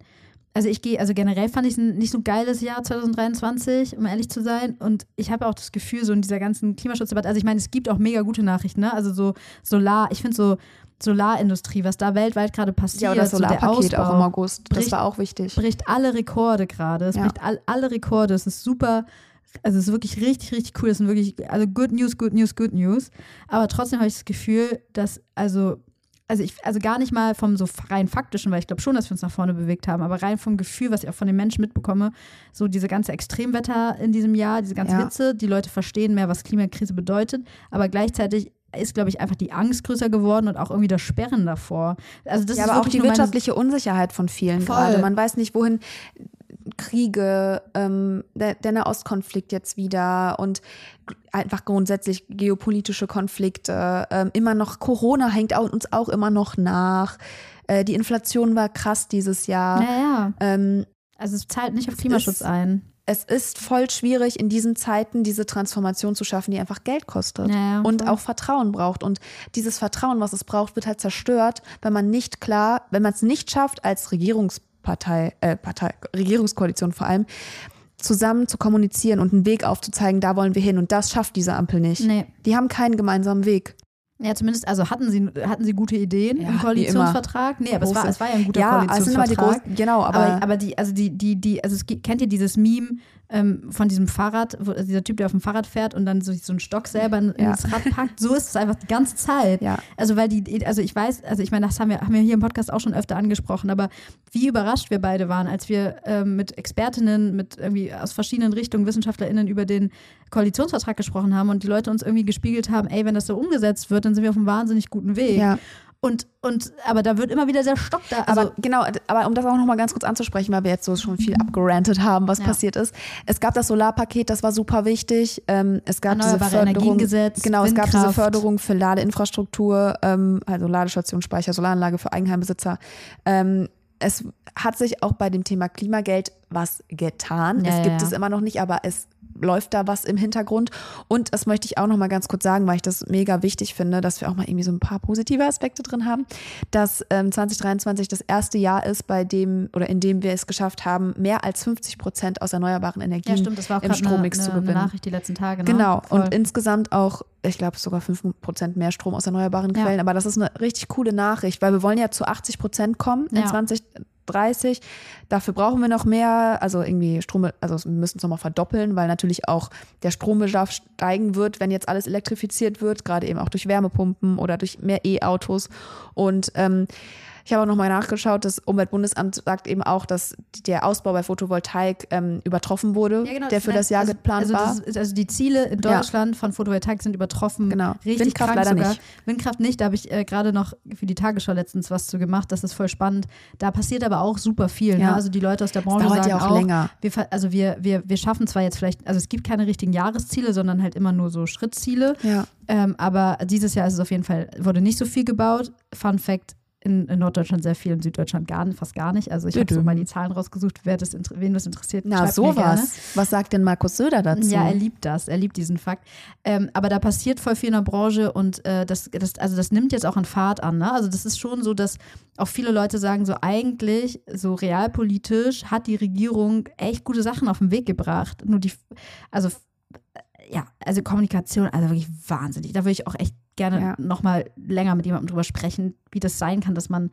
B: also ich gehe, also generell fand ich es ein nicht so geiles Jahr 2023, um ehrlich zu sein. Und ich habe auch das Gefühl, so in dieser ganzen Klimaschutzdebatte, also ich meine, es gibt auch mega gute Nachrichten, ne? Also so Solar, ich finde so Solarindustrie, was da weltweit gerade passiert,
A: Ja, oder das
B: so
A: Solarpaket auch
B: Ausbau
A: im August. Das
B: bricht-
A: war auch wichtig.
B: bricht alle Rekorde gerade. Es
A: Ja.
B: bricht all, alle Rekorde. Es ist super. Also es ist wirklich richtig, richtig cool. Es sind wirklich, also good news, good news, good news. Aber trotzdem habe ich das Gefühl, dass, also, also ich, also gar nicht mal vom so rein faktischen, weil ich glaube schon, dass wir uns nach vorne bewegt haben, aber rein vom Gefühl, was ich auch von den Menschen mitbekomme, so diese ganze Extremwetter in diesem Jahr, diese ganze
A: Ja.
B: Hitze, die Leute verstehen mehr, was Klimakrise bedeutet, aber gleichzeitig ist, glaube ich, einfach die Angst größer geworden und auch irgendwie das Sperren davor. Also das
A: ja,
B: ist
A: aber auch die wirtschaftliche Unsicherheit von vielen
B: Voll.
A: gerade. Man weiß nicht, wohin Kriege, ähm, der, der Nahostkonflikt jetzt wieder und einfach grundsätzlich geopolitische Konflikte. Ähm, immer noch Corona hängt auch, uns auch immer noch nach. Äh, die Inflation war krass dieses Jahr.
B: Naja,
A: Ähm,
B: also es zahlt nicht auf Klimaschutz
A: ist-
B: ein.
A: es ist voll schwierig, in diesen Zeiten diese Transformation zu schaffen, die einfach Geld kostet
B: Ja, ja,
A: und
B: voll.
A: auch Vertrauen braucht. Und dieses Vertrauen, was es braucht, wird halt zerstört, wenn man nicht klar, wenn man es nicht schafft, als Regierungspartei, äh, Partei, Regierungskoalition vor allem, zusammen zu kommunizieren und einen Weg aufzuzeigen, da wollen wir hin. Und das schafft diese Ampel nicht.
B: Nee.
A: Die haben keinen gemeinsamen Weg.
B: Ja, zumindest, also hatten sie, hatten sie gute Ideen
A: Ja,
B: im Koalitionsvertrag? Nee, aber es war, es war ja ein guter
A: Ja, es sind immer die
B: Koalitionsvertrag.
A: großen, genau, aber,
B: aber, aber die, also die, die, die, also es kennt ihr dieses Meme ähm, von diesem Fahrrad, wo, also dieser Typ, der auf dem Fahrrad fährt und dann so, so einen Stock selber in,
A: Ja.
B: ins Rad packt? So ist es einfach die ganze Zeit.
A: ja.
B: Also weil die, also ich weiß, also ich meine, das haben wir, haben wir hier im Podcast auch schon öfter angesprochen, aber wie überrascht wir beide waren, als wir ähm, mit Expertinnen, mit irgendwie aus verschiedenen Richtungen, WissenschaftlerInnen über den Koalitionsvertrag gesprochen haben und die Leute uns irgendwie gespiegelt haben, ey, wenn das so umgesetzt wird, dann sind wir auf einem wahnsinnig guten Weg.
A: ja.
B: Und, und, aber da wird immer wieder der Stock da. Also,
A: aber genau, aber um das auch nochmal ganz kurz anzusprechen, weil wir jetzt so schon viel abgerantet haben, was
B: Ja.
A: passiert ist. Es gab das Solarpaket, das war super wichtig. Ähm, es gab diese Förderung, genau, es gab diese
B: Windkraft.
A: Förderung für Ladeinfrastruktur, ähm, also Ladestation, Speicher, Solaranlage für Eigenheimbesitzer. Ähm, es hat sich auch bei dem Thema Klimageld was getan.
B: Ja,
A: es gibt
B: ja.
A: es immer noch nicht, aber es läuft da was im Hintergrund. Und das möchte ich auch noch mal ganz kurz sagen, weil ich das mega wichtig finde, dass wir auch mal irgendwie so ein paar positive Aspekte drin haben, dass ähm, 2023 das erste Jahr ist, bei dem oder in dem wir es geschafft haben, mehr als 50 Prozent aus erneuerbaren Energien
B: ja, stimmt,
A: im
B: Strommix eine, eine,
A: zu gewinnen.
B: Eine Nachricht die letzten Tage. Ne?
A: Genau. Und insgesamt auch ich glaube, sogar 5% mehr Strom aus erneuerbaren Quellen. Ja. Aber das ist eine richtig coole Nachricht, weil wir wollen ja zu 80% kommen ja. in
B: 20,
A: 30. Dafür brauchen wir noch mehr, also irgendwie Strom, also wir müssen es nochmal verdoppeln, weil natürlich auch der Strombedarf steigen wird, wenn jetzt alles elektrifiziert wird, gerade eben auch durch Wärmepumpen oder durch mehr E-Autos. Und ähm, ich habe auch nochmal nachgeschaut, das Umweltbundesamt sagt eben auch, dass der Ausbau bei Photovoltaik ähm, übertroffen wurde,
B: Ja, genau,
A: der für das Jahr
B: also,
A: geplant
B: also
A: war.
B: Das also die Ziele in
A: Ja.
B: Deutschland von Photovoltaik sind übertroffen.
A: Genau.
B: Richtig
A: Windkraft
B: krank
A: leider
B: sogar.
A: nicht.
B: Windkraft nicht, da habe ich äh, gerade noch für die Tagesschau letztens was zu gemacht. Das ist voll spannend. Da passiert aber auch super viel. Ne?
A: Ja.
B: Also die Leute aus der Branche sagen
A: ja auch länger.
B: Wir, also wir, wir, wir schaffen zwar jetzt vielleicht, also es gibt keine richtigen Jahresziele, sondern halt immer nur so Schrittziele.
A: Ja.
B: Ähm, aber dieses Jahr ist es auf jeden Fall, wurde nicht so viel gebaut. Fun Fact, in, in Norddeutschland sehr viel, in Süddeutschland gar nicht, fast gar nicht. Also ich habe so mal die Zahlen rausgesucht, wer das, wen das interessiert.
A: Na, sowas. Was sagt denn Markus Söder dazu?
B: Ja, er liebt das, er liebt diesen Fakt. Ähm, aber da passiert voll viel in der Branche und äh, das, das, also das nimmt jetzt auch an Fahrt an. Ne? Also das ist schon so, dass auch viele Leute sagen, so eigentlich, so realpolitisch hat die Regierung echt gute Sachen auf den Weg gebracht. Nur die, also ja, also Kommunikation, also wirklich wahnsinnig. Da würde ich auch echt gerne
A: Ja.
B: nochmal länger mit jemandem drüber sprechen, wie das sein kann, dass man,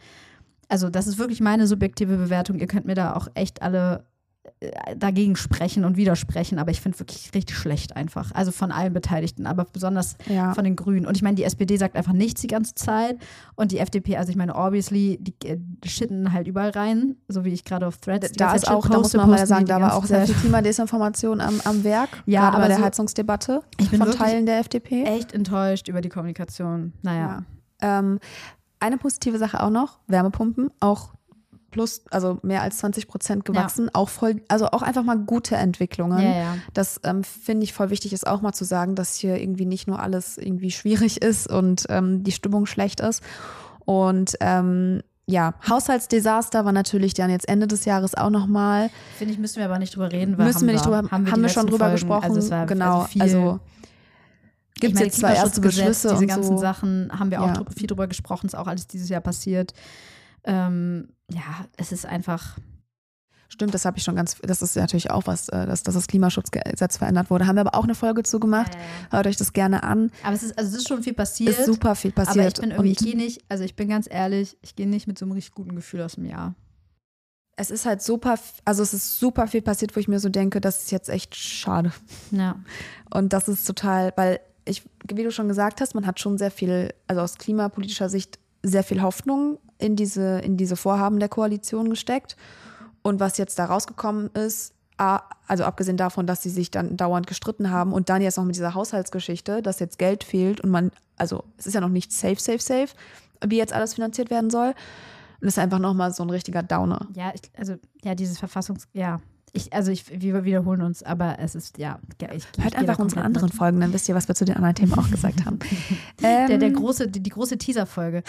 B: also das ist wirklich meine subjektive Bewertung. Ihr könnt mir da auch echt alle dagegen sprechen und widersprechen, aber ich finde wirklich richtig schlecht einfach. Also von allen Beteiligten, aber besonders
A: Ja.
B: von den Grünen. Und ich meine, die SPD sagt einfach nichts die ganze Zeit und die FDP, also ich meine, obviously, die, äh, shitten halt überall rein, so wie ich gerade auf Threads
A: Da ist auch, da muss man mal sagen, da war auch sehr viel Klimadesinformation am, am Werk,
B: Ja,
A: gerade bei
B: aber
A: der
B: so-
A: Heizungsdebatte
B: Ich bin
A: von Teilen der FDP.
B: echt enttäuscht über die Kommunikation. Naja.
A: Ähm, eine positive Sache auch noch, Wärmepumpen, auch plus, also mehr als 20 Prozent gewachsen, auch voll, also auch einfach mal gute Entwicklungen.
B: Ja, ja.
A: Das ähm, finde ich voll wichtig, ist auch mal zu sagen, dass hier irgendwie nicht nur alles irgendwie schwierig (laughs) ist und ähm, die Stimmung schlecht ist. Und ähm, ja, Haushaltsdesaster war natürlich dann jetzt Ende des Jahres auch nochmal.
B: Finde ich, müssen wir aber nicht drüber reden, weil
A: Müssen
B: haben
A: wir nicht drüber,
B: haben
A: haben
B: wir,
A: wir,
B: die
A: schon drüber
B: Folgen.
A: gesprochen.
B: Also es war
A: genau,
B: also
A: also gibt es jetzt zwei erste Beschlüsse
B: diese ganzen
A: so.
B: Sachen haben wir auch
A: Ja.
B: viel drüber gesprochen, ist auch alles dieses Jahr passiert. Ähm, ja, es ist einfach,
A: Stimmt, das habe ich schon ganz, das ist natürlich auch was, äh, dass, dass das Klimaschutzgesetz verändert wurde. Haben wir aber auch eine Folge zu gemacht. Hört euch das gerne an.
B: aber es ist, also es ist schon viel passiert.
A: Ist super viel passiert.
B: aber ich bin irgendwie, ich gehe nicht, also ich bin ganz ehrlich, ich gehe nicht mit so einem richtig guten Gefühl aus dem Jahr.
A: es ist halt super, also es ist super viel passiert, wo ich mir so denke, das ist jetzt echt schade.
B: Ja.
A: Und das ist total, weil ich, wie du schon gesagt hast, man hat schon sehr viel, also aus klimapolitischer Sicht sehr viel Hoffnung in diese, in diese Vorhaben der Koalition gesteckt. Und was jetzt da rausgekommen ist, also abgesehen davon, dass sie sich dann dauernd gestritten haben und dann jetzt noch mit dieser Haushaltsgeschichte, dass jetzt Geld fehlt und man, also es ist ja noch nicht safe, safe, safe, wie jetzt alles finanziert werden soll. Und das ist einfach nochmal so ein richtiger Downer.
B: Ja, ich, also ja, dieses Verfassungs, ja. Ich, also ich, wir wiederholen uns, aber es ist, ja, ich, ich
A: Hört einfach unsere anderen
B: mit.
A: Folgen, dann wisst ihr, was wir zu den anderen Themen auch gesagt haben. (laughs)
B: Der, der
A: Ähm,
B: große, die, die große Teaser-Folge.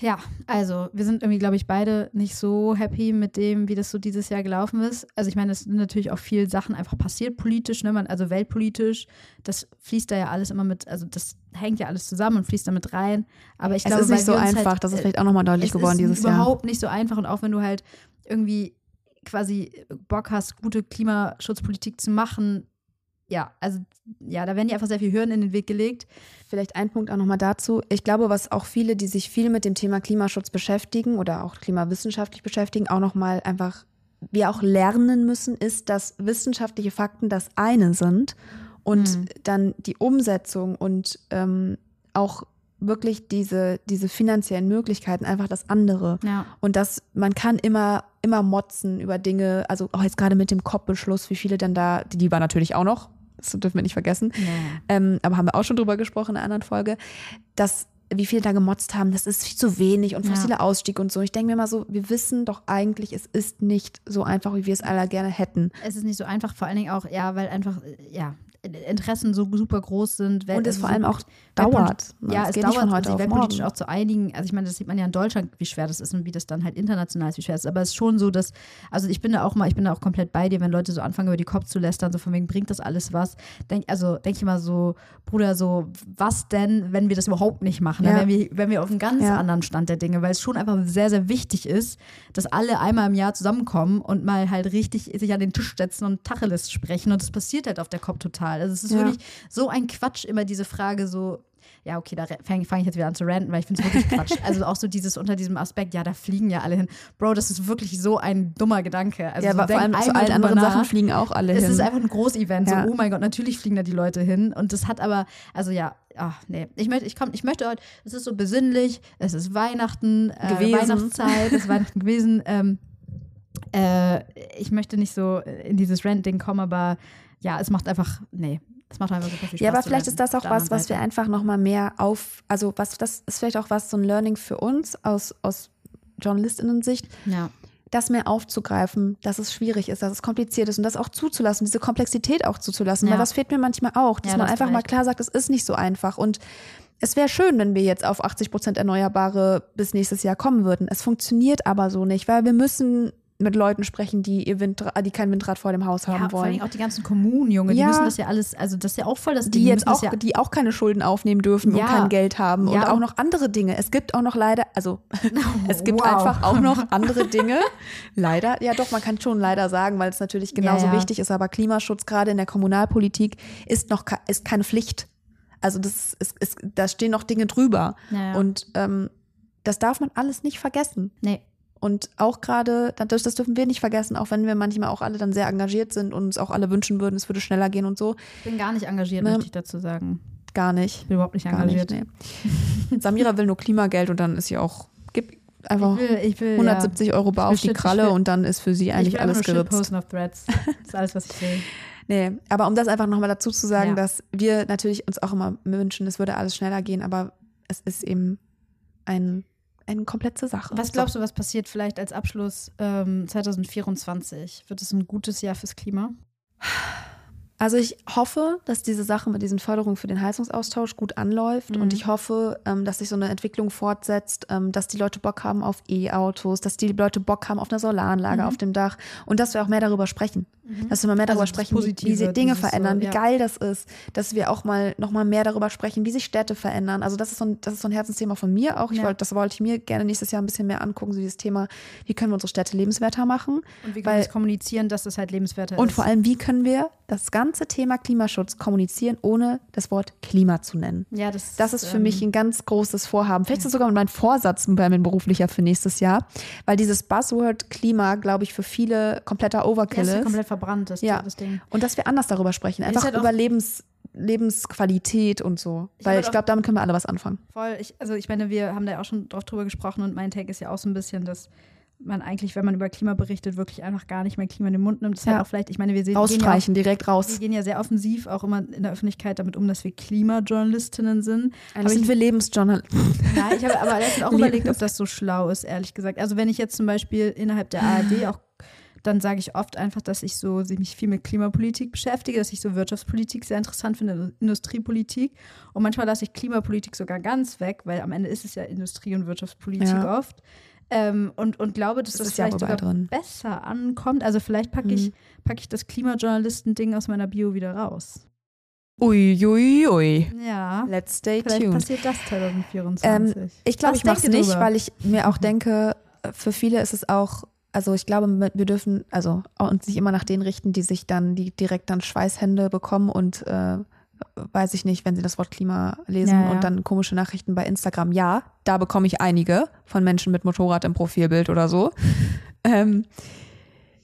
B: Ja, also wir sind irgendwie, glaube ich, beide nicht so happy mit dem, wie das so dieses Jahr gelaufen ist. Also ich meine, es sind natürlich auch viele Sachen einfach passiert politisch, ne? Man, also weltpolitisch. Das fließt da ja alles immer mit, also das hängt ja alles zusammen und fließt damit rein. Aber ich
A: es
B: glaube,
A: ist nicht so
B: uns
A: einfach,
B: halt,
A: das ist vielleicht auch nochmal deutlich
B: es
A: geworden
B: ist
A: dieses Jahr.
B: überhaupt nicht so einfach und auch wenn du halt irgendwie quasi Bock hast, gute Klimaschutzpolitik zu machen, ja, also ja, da werden die einfach sehr viel Hürden in den Weg gelegt.
A: Vielleicht ein Punkt auch nochmal dazu. Ich glaube, was auch viele, die sich viel mit dem Thema Klimaschutz beschäftigen oder auch klimawissenschaftlich beschäftigen, auch nochmal einfach, wir auch lernen müssen, ist, dass wissenschaftliche Fakten das eine sind und mhm. dann die Umsetzung und ähm, auch wirklich diese, diese finanziellen Möglichkeiten einfach das andere.
B: Ja.
A: Und dass man kann immer, immer motzen über Dinge, also auch jetzt gerade mit dem COP-Beschluss, wie viele dann da, die, die war natürlich auch noch, das dürfen wir nicht vergessen,
B: ja.
A: ähm, aber haben wir auch schon drüber gesprochen in einer anderen Folge, dass wie viele da gemotzt haben, das ist viel zu wenig und fossile ja. Ausstieg und so. Ich denke mir mal so, wir wissen doch eigentlich, es ist nicht so einfach, wie wir es alle gerne hätten.
B: Es ist nicht so einfach, vor allen Dingen auch, ja, weil einfach, ja, Interessen so super groß sind.
A: Und es vor allem auch dauert.
B: Ne? Ja, es, es dauert, heute sich politisch auch zu einigen. Also ich meine, das sieht man ja in Deutschland, wie schwer das ist und wie das dann halt international ist, wie schwer es ist. Aber es ist schon so, dass, also ich bin da auch mal, ich bin da auch komplett bei dir, wenn Leute so anfangen, über die Kopf zu lästern, so von wegen, bringt das alles was? Denk, also denke ich mal so, Bruder, so, was denn, wenn wir das überhaupt nicht machen? Ja. Dann wären wir, wären wir auf einem ganz ja. anderen Stand der Dinge, weil es schon einfach sehr, sehr wichtig ist, dass alle einmal im Jahr zusammenkommen und mal halt richtig sich an den Tisch setzen und Tacheles sprechen. Und das passiert halt auf der COP total. Also es ist ja. wirklich so ein Quatsch, immer diese Frage so, ja, okay, da fange fang ich jetzt wieder an zu ranten, weil ich finde es wirklich Quatsch. (laughs) Also auch so dieses unter diesem Aspekt, ja, da fliegen ja alle hin. Bro, das ist wirklich so ein dummer Gedanke. Also
A: ja,
B: so
A: aber vor allem zu allen anderen nach. Sachen fliegen auch alle
B: es
A: hin.
B: Es ist einfach ein Großevent. Ja. So, oh mein Gott, natürlich fliegen da die Leute hin. Und das hat aber, also ja, ach nee, ich möchte, ich komm, ich möchte heute, es ist so besinnlich, es ist Weihnachten, äh, Weihnachtszeit, es ist Weihnachten gewesen. Ähm, äh, ich möchte nicht so in dieses Rant-Ding kommen, aber ja, es macht einfach, nee, das macht einfach super viel Spaß.
A: Ja, aber vielleicht ist das auch was, was wir einfach nochmal mehr auf, also was, das ist vielleicht auch was, so ein Learning für uns aus, aus JournalistInnen-Sicht.
B: Ja.
A: Das mehr aufzugreifen, dass es schwierig ist, dass es kompliziert ist und das auch zuzulassen, diese Komplexität auch zuzulassen, ja. weil das fehlt mir manchmal auch, dass ja, man einfach mal klar sagt, es ist nicht so einfach und es wäre schön, wenn wir jetzt auf 80 Prozent Erneuerbare bis nächstes Jahr kommen würden. Es funktioniert aber so nicht, weil wir müssen mit Leuten sprechen, die ihr Windrad, die kein Windrad vor dem Haus haben wollen. Vor allem
B: auch die ganzen Kommunen, Junge, ja. die müssen das ja alles, also das ist ja auch voll das
A: Die Ding. jetzt auch, ja die auch keine Schulden aufnehmen dürfen ja. und kein Geld haben und auch noch andere Dinge. Es gibt auch noch leider, also (laughs) es gibt wow. einfach auch noch andere Dinge. (laughs) leider, ja doch, man kann schon leider sagen, weil es natürlich genauso wichtig ist, aber Klimaschutz gerade in der Kommunalpolitik ist noch ist keine Pflicht. Also das ist, ist da stehen noch Dinge drüber und ähm, das darf man alles nicht vergessen.
B: Nee.
A: Und auch gerade, das, das dürfen wir nicht vergessen, auch wenn wir manchmal auch alle dann sehr engagiert sind und uns auch alle wünschen würden, es würde schneller gehen und so.
B: Ich bin gar nicht engagiert, ne? möchte ich dazu sagen.
A: Gar nicht. Ich
B: bin überhaupt nicht engagiert.
A: Nicht, nee. Samira will nur Klimageld und dann ist sie auch, gib einfach ich will, ich will, 170 ja. Euro bar auf die Kralle und dann ist für sie eigentlich alles geritzt.
B: posten auf Threads. Das ist alles, was ich will. (laughs)
A: Nee, aber um das einfach nochmal dazu zu sagen, ja. dass wir natürlich uns auch immer wünschen, es würde alles schneller gehen, aber es ist eben ein eine komplette Sache.
B: Was glaubst du, was passiert vielleicht als Abschluss ähm, 2024? Wird es ein gutes Jahr fürs Klima? (sighs) (sighs)
A: Also ich hoffe, dass diese Sache mit diesen Förderungen für den Heizungsaustausch gut anläuft mhm. und ich hoffe, ähm, dass sich so eine Entwicklung fortsetzt, ähm, dass die Leute Bock haben auf E-Autos, dass die Leute Bock haben auf eine Solaranlage mhm. auf dem Dach und dass wir auch mehr darüber sprechen. Mhm. Dass wir mal mehr darüber also sprechen, wie, wie sich Dinge verändern, so, ja. wie geil das ist, dass wir auch mal noch mal mehr darüber sprechen, wie sich Städte verändern. Also das ist so ein, das ist so ein Herzensthema von mir auch. Ich ja. wollte, das wollte ich mir gerne nächstes Jahr ein bisschen mehr angucken, so dieses Thema, wie können wir unsere Städte lebenswerter machen.
B: Und wie können wir es kommunizieren, dass es halt lebenswerter
A: und
B: ist.
A: Und vor allem, wie können wir das ganze Thema Klimaschutz kommunizieren, ohne das Wort Klima zu nennen.
B: Ja, das,
A: das ist für ähm, mich ein ganz großes Vorhaben. Vielleicht ist es sogar mein Vorsatz bei mir beruflicher für nächstes Jahr, weil dieses Buzzword Klima, glaube ich, für viele kompletter Overkill ja, ist.
B: komplett verbrannt, das,
A: ja.
B: das Ding.
A: Und dass wir anders darüber sprechen, einfach halt über Lebens Lebensqualität und so. Ich Weil ich glaube, damit können wir alle was anfangen.
B: Voll. Ich, also ich meine, wir haben da ja auch schon drauf drüber gesprochen und mein Take ist ja auch so ein bisschen, dass man eigentlich, wenn man über Klima berichtet, wirklich einfach gar nicht mehr Klima in den Mund nimmt. Das ist ja. halt auch vielleicht, ich meine, wir sehen
A: Rausstreichen, ja direkt raus.
B: Wir gehen ja sehr offensiv auch immer in der Öffentlichkeit damit um, dass wir Klimajournalistinnen sind.
A: Aber sind wir Lebensjournalisten. (laughs)
B: Ja, ich habe aber letztens auch (laughs) überlegt, ob das so schlau ist, ehrlich gesagt. Also wenn ich jetzt zum Beispiel innerhalb der ARD auch dann sage ich oft einfach, dass ich so mich viel mit Klimapolitik beschäftige, dass ich so Wirtschaftspolitik sehr interessant finde, Industriepolitik. Und manchmal lasse ich Klimapolitik sogar ganz weg, weil am Ende ist es ja Industrie- und Wirtschaftspolitik ja. oft. Ähm, und, und glaube, dass das, das vielleicht sogar drin. besser ankommt. Also vielleicht packe ich, mhm. pack ich das Klimajournalisten-Ding aus meiner Bio wieder raus.
A: Uiuiui. Ui, ui.
B: Ja.
A: Let's stay
B: vielleicht
A: tuned.
B: passiert das 2024. Ähm,
A: ich glaube, ich mache es nicht, weil ich mir auch denke, für viele ist es auch also ich glaube, wir dürfen also uns nicht immer nach denen richten, die sich dann, die direkt dann Schweißhände bekommen und äh, weiß ich nicht, wenn sie das Wort Klima lesen
B: Ja, ja.
A: und dann komische Nachrichten bei Instagram. Ja, da bekomme ich einige von Menschen mit Motorrad im Profilbild oder so. (laughs) ähm,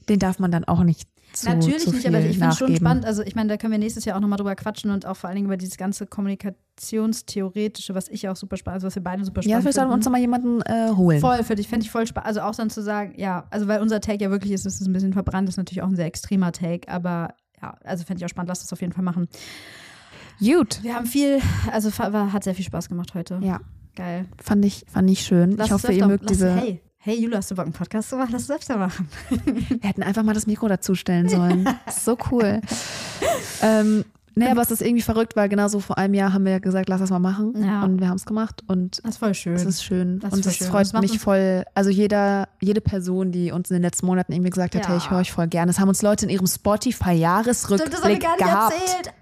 A: den darf man dann auch nicht zu,
B: Natürlich
A: zu
B: nicht, aber ich finde es schon spannend. Also ich meine, da können wir nächstes Jahr auch nochmal drüber quatschen und auch vor allen Dingen über dieses ganze Kommunikationstheoretische, was ich auch super spannend, also was wir beide super
A: Ja,
B: spannend
A: vielleicht sollten wir uns
B: finden.
A: noch mal jemanden äh, holen.
B: Voll, für dich fände ich voll spannend. Also auch dann zu sagen, ja, also weil unser Take ja wirklich ist, es ist ein bisschen verbrannt, ist natürlich auch ein sehr extremer Take, aber ja, also fände ich auch spannend, lass das auf jeden Fall machen.
A: Gut.
B: Wir haben viel, also hat sehr viel Spaß gemacht heute.
A: Ja,
B: Geil.
A: fand ich, fand ich schön.
B: Lass
A: ich hoffe, ihr mögt diese.
B: Hey, hey, Jula, hast du Bock, einen Podcast zu machen? Lass es öfter machen. (laughs)
A: Wir hätten einfach mal das Mikro dazustellen sollen. Das (laughs) so cool. ähm, nee, aber es ist irgendwie verrückt, weil genauso vor einem Jahr haben wir ja gesagt, lass das mal machen.
B: Ja.
A: Und wir haben es gemacht und
B: Das ist voll schön.
A: es ist schön.
B: Das
A: und es
B: schön.
A: freut
B: Das
A: mich voll. Also jeder, jede Person, die uns in den letzten Monaten irgendwie gesagt hat,
B: Ja.
A: hey, ich höre euch voll gerne. Es haben uns Leute in ihrem
B: Stimmt, das haben wir
A: Spotify-Jahresrückblick
B: gar nicht
A: gehabt.
B: erzählt.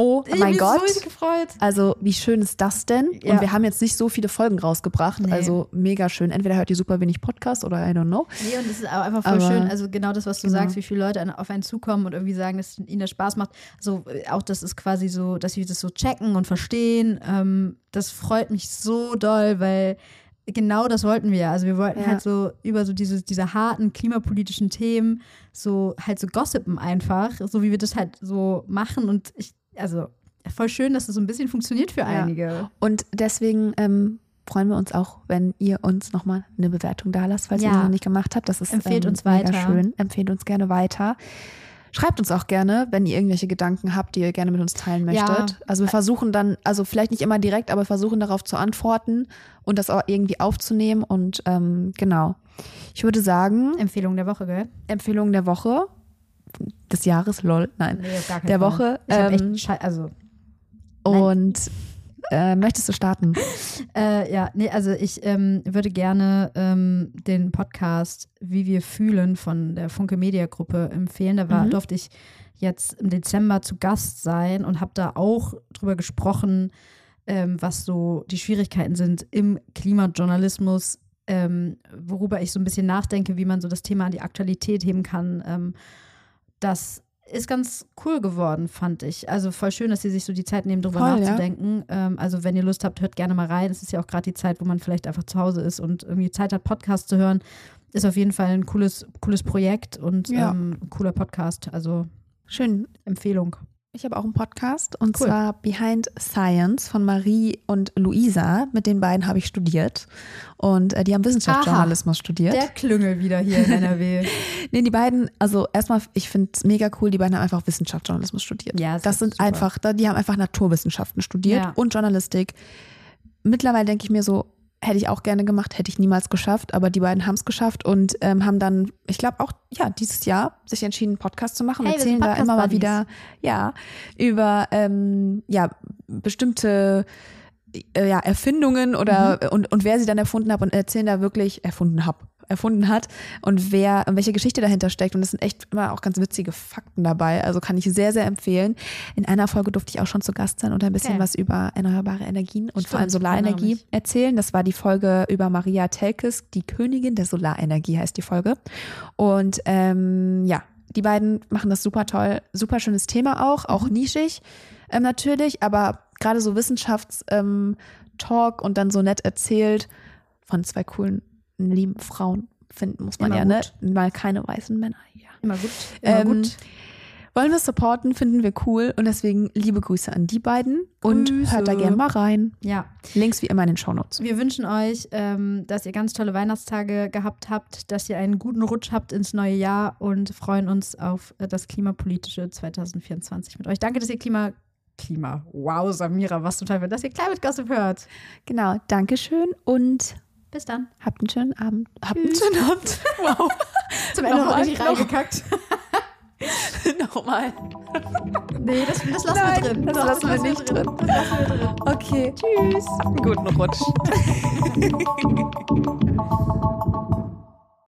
A: Oh
B: Ich
A: mein Gott.
B: so gefreut.
A: Also, wie schön ist das denn?
B: Ja.
A: Und wir haben jetzt nicht so viele Folgen rausgebracht.
B: Nee.
A: Also, mega schön. Entweder hört ihr super wenig Podcast oder I don't know.
B: Nee, und es ist auch einfach voll
A: Aber-
B: schön, also genau das, was du
A: Genau.
B: sagst, wie viele Leute an- auf einen zukommen und irgendwie sagen, dass ihnen das Spaß macht. So, äh, auch das ist quasi so, dass sie das so checken und verstehen. Ähm, das freut mich so doll, weil genau das wollten wir. Also wir wollten
A: Ja.
B: halt so über so diese, diese harten klimapolitischen Themen so halt so gossipen einfach, so wie wir das halt so machen und ich, also voll schön, dass das so ein bisschen funktioniert für
A: Ja.
B: einige.
A: Und deswegen ähm, freuen wir uns auch, wenn ihr uns nochmal eine Bewertung da lasst, falls ihr
B: Ja.
A: das noch nicht gemacht habt. Das ist
B: Empfehlt
A: ähm,
B: uns
A: mega
B: weiter.
A: schön. Empfehlt uns gerne weiter. Schreibt uns auch gerne, wenn ihr irgendwelche Gedanken habt, die ihr gerne mit uns teilen
B: Ja.
A: möchtet. Also wir versuchen dann, also vielleicht nicht immer direkt, aber versuchen darauf zu antworten und das auch irgendwie aufzunehmen. Und ähm, genau. Ich würde sagen,
B: Empfehlung der Woche, gell?
A: Empfehlung der Woche, des Jahres, lol, nein.
B: Nee,
A: Der. Woche, ähm,
B: also.
A: Und äh, möchtest du starten? (laughs)
B: Äh, ja, nee, also ich ähm, würde gerne ähm, den Podcast Wie wir fühlen von der Funke Media Gruppe empfehlen. Da war,
A: Mhm.
B: durfte ich jetzt im Dezember zu Gast sein und habe da auch drüber gesprochen, ähm, was so die Schwierigkeiten sind im Klimajournalismus, ähm, worüber ich so ein bisschen nachdenke, wie man so das Thema an die Aktualität heben kann. Das ist ganz cool geworden, fand ich. Also voll schön, dass sie sich so die Zeit nehmen, drüber
A: Voll, ja.
B: nachzudenken. Ähm, also wenn ihr Lust habt, hört gerne mal rein. Es ist ja auch gerade die Zeit, wo man vielleicht einfach zu Hause ist und irgendwie Zeit hat, Podcast zu hören. Ist auf jeden Fall ein cooles, cooles Projekt und
A: Ja.
B: ähm, ein cooler Podcast. Also
A: Schön.
B: Empfehlung.
A: Ich habe auch einen Podcast und
B: Cool.
A: zwar Behind Science von Marie und Luisa. Mit den beiden habe ich studiert und äh, die haben Wissenschaftsjournalismus studiert.
B: Der Klüngel wieder hier in NRW. (laughs)
A: Nee, die beiden, also erstmal, ich finde es mega cool, die beiden haben einfach Wissenschaftsjournalismus studiert.
B: Ja,
A: das,
B: das
A: sind
B: super.
A: einfach, die haben einfach Naturwissenschaften studiert
B: Ja.
A: und Journalistik. Mittlerweile denke ich mir so, hätte ich auch gerne gemacht, hätte ich niemals geschafft, aber die beiden haben es geschafft und ähm, haben dann, ich glaube auch, ja, dieses Jahr sich entschieden, einen Podcast zu machen.
B: Hey, wir
A: erzählen da immer mal wieder, ja, über ähm, ja, bestimmte ja, Erfindungen oder
B: Mhm.
A: und, und wer sie dann erfunden hat und erzählen da wirklich erfunden hab, erfunden hat und wer und welche Geschichte dahinter steckt. Und es sind echt immer auch ganz witzige Fakten dabei. Also kann ich sehr, sehr empfehlen. In einer Folge durfte ich auch schon zu Gast sein und ein bisschen
B: Okay.
A: was über erneuerbare Energien und vor allem
B: Stimmt,
A: Solarenergie
B: mich.
A: erzählen. Das war die Folge über Maria Telkes, die Königin der Solarenergie heißt die Folge. Und ähm, ja, die beiden machen das super toll. Super schönes Thema auch,
B: Mhm.
A: auch nischig ähm, natürlich, aber gerade so Wissenschaftstalk ähm, und dann so nett erzählt von zwei coolen, lieben Frauen finden, muss man
B: Immer
A: ja, ne?
B: gut.
A: Mal keine weißen Männer hier.
B: Immer gut. Immer
A: Ähm,
B: gut.
A: Wollen wir supporten, finden wir cool und deswegen liebe Grüße an die beiden und
B: Grüße.
A: hört da gerne mal rein.
B: Ja.
A: Links wie immer in den Shownotes.
B: Wir wünschen euch, ähm, dass ihr ganz tolle Weihnachtstage gehabt habt, dass ihr einen guten Rutsch habt ins neue Jahr und freuen uns auf äh, das klimapolitische 2024 mit euch. Danke, dass ihr Klima. Klima. Wow, Samira, was total, dass ihr Climate Gossip hört.
A: Genau, Dankeschön und
B: Bis dann.
A: habt einen schönen Abend. Habt einen schönen Abend. (laughs) Wow.
B: Zum Ende noch
A: Nochmal,
B: richtig
A: noch-
B: reingekackt. (laughs)
A: Nochmal.
B: Nee, das, das lassen
A: Nein,
B: wir drin.
A: das
B: Doch,
A: lassen wir nicht drin.
B: Das lassen wir drin.
A: Okay.
B: Tschüss.
A: Guten Rutsch. (laughs)